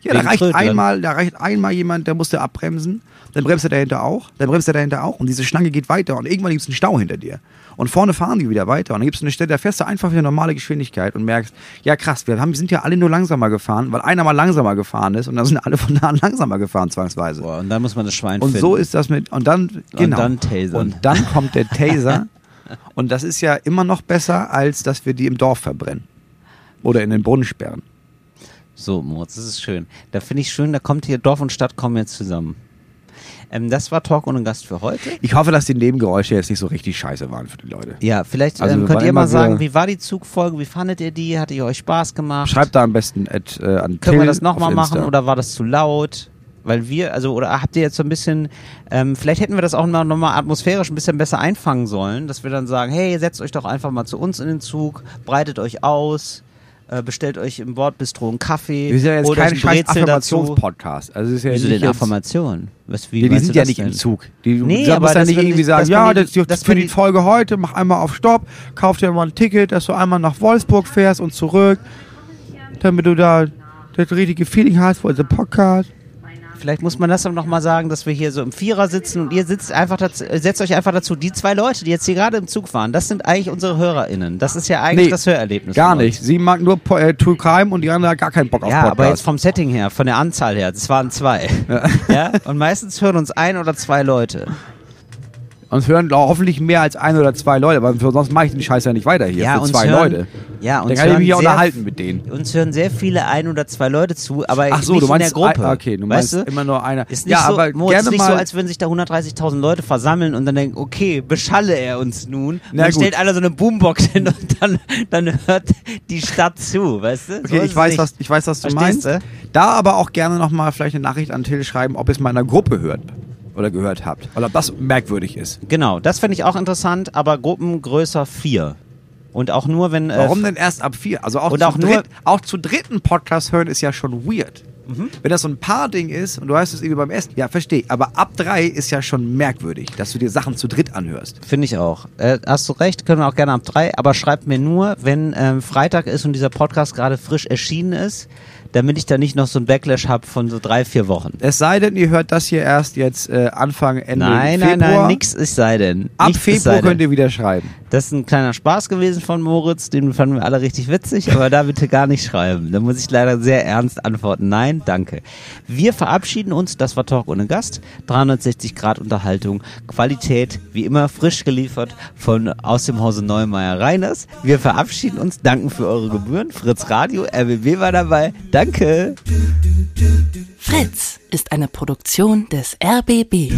Auf. Ja, da reicht einmal, da reicht einmal jemand, der musste abbremsen, dann bremst er dahinter auch, dann bremst er dahinter auch und diese Schlange geht weiter und irgendwann gibt es einen Stau hinter dir. Und vorne fahren die wieder weiter und dann gibt es eine Stelle, da fährst du einfach wieder normale Geschwindigkeit und merkst, ja krass, wir haben, sind ja alle nur langsamer gefahren, weil einer mal langsamer gefahren ist und dann sind alle von da an langsamer gefahren zwangsweise. Boah, und dann muss man das Schwein Und finden. so ist das mit, und dann, genau. dann tasern. Und dann kommt der Taser. und das ist ja immer noch besser, als dass wir die im Dorf verbrennen. Oder in den Brunnen sperren. So, Moritz, das ist schön. Da finde ich schön, da kommt hier Dorf und Stadt kommen jetzt zusammen. Ähm, das war Talk ohne Gast für heute. Ich hoffe, dass die Nebengeräusche jetzt nicht so richtig scheiße waren für die Leute. Ja, vielleicht Also ähm, könnt ihr mal sagen, wie war die Zugfolge? Wie fandet ihr die? Hat die euch Spaß gemacht? Schreibt da am besten at, äh, an Können wir das nochmal machen oder war das zu laut? Weil wir, also, oder habt ihr jetzt so ein bisschen, ähm, vielleicht hätten wir das auch noch, noch mal atmosphärisch ein bisschen besser einfangen sollen, dass wir dann sagen, hey, setzt euch doch einfach mal zu uns in den Zug, breitet euch aus, äh, bestellt euch im Bordbistro einen Kaffee, Wir sind ja jetzt euch kein scheiß. Affirmationspodcast. Also ist ja Wieso denn Affirmation? Was, wie Die, die sind ja nicht denn? im Zug. Die, Nee, du aber musst ja nicht irgendwie nicht- sagen, ja, die- das, das für die die- Folge heute, mach einmal auf Stopp, kauf dir mal ein Ticket, dass du einmal nach Wolfsburg fährst und zurück, damit du da das richtige Feeling hast für unseren Podcast. Vielleicht muss man das dann nochmal sagen, dass wir hier so im Vierer sitzen und ihr sitzt einfach dazu, setzt euch einfach dazu. Die zwei Leute, die jetzt hier gerade im Zug waren, das sind eigentlich unsere HörerInnen. Das ist ja eigentlich Nee, das Hörerlebnis. Gar von uns. nicht. Sie mag nur Po- äh, True Crime und die andere hat gar keinen Bock auf Ja, aber jetzt vom Setting her, von der Anzahl her, das waren zwei. Ja. Und meistens hören uns ein oder zwei Leute. Uns hören hoffentlich mehr als ein oder zwei Leute, für- sonst mache ich den Scheiß ja nicht weiter hier. ja, für zwei hören, Leute. Ja, Dann uns kann ich mich ja unterhalten mit denen. Uns hören sehr viele ein oder zwei Leute zu, aber Ach so, nicht du meinst, in der Gruppe. ein- okay, du weißt meinst du? immer nur einer. Ist nicht ja, so, aber Moritz, gerne nicht mal. so, als würden sich da 130.000 Leute versammeln und dann denken, okay, beschalle er uns nun. Und Na dann gut. stellt einer so eine Boombox hin und dann, dann hört die Stadt zu, weißt du? So Okay, ist ich weiß, nicht. was, ich weiß, was du Verstehst meinst. Da aber auch gerne nochmal vielleicht eine Nachricht an Till schreiben, ob es mal in einer Gruppe hört oder gehört habt. Oder ob das merkwürdig ist. Genau, das fände ich auch interessant, aber Gruppen größer vier. Und auch nur, wenn. äh, Warum denn erst ab vier? Also auch, Und zu, auch nur- dritt, auch zu dritten Podcast hören ist ja schon weird. Mhm. Wenn das so ein Paar-Ding ist und du hast es irgendwie beim Essen, ja, verstehe. Aber ab drei ist ja schon merkwürdig, dass du dir Sachen zu dritt anhörst. Finde ich auch. Äh, hast du recht, können wir auch gerne ab drei, aber schreibt mir nur, wenn ähm, Freitag ist und dieser Podcast gerade frisch erschienen ist, damit ich da nicht noch so ein Backlash habe von so drei, vier Wochen. Es sei denn, ihr hört das hier erst jetzt äh, Anfang, Ende nein, Februar. nein, nein, nix ist sei denn. Ab Nichts Februar denn. könnt ihr wieder schreiben. Das ist ein kleiner Spaß gewesen von Moritz, den fanden wir alle richtig witzig, aber da bitte gar nicht schreiben. Da muss ich leider sehr ernst antworten. Nein, danke. Wir verabschieden uns, das war Talk ohne Gast. 360 Grad Unterhaltung, Qualität, wie immer frisch geliefert von aus dem Hause Neumeier Reiners. Wir verabschieden uns, danken für eure Gebühren. Fritz Radio, RBB war dabei. Danke. Fritz ist eine Produktion des RBB.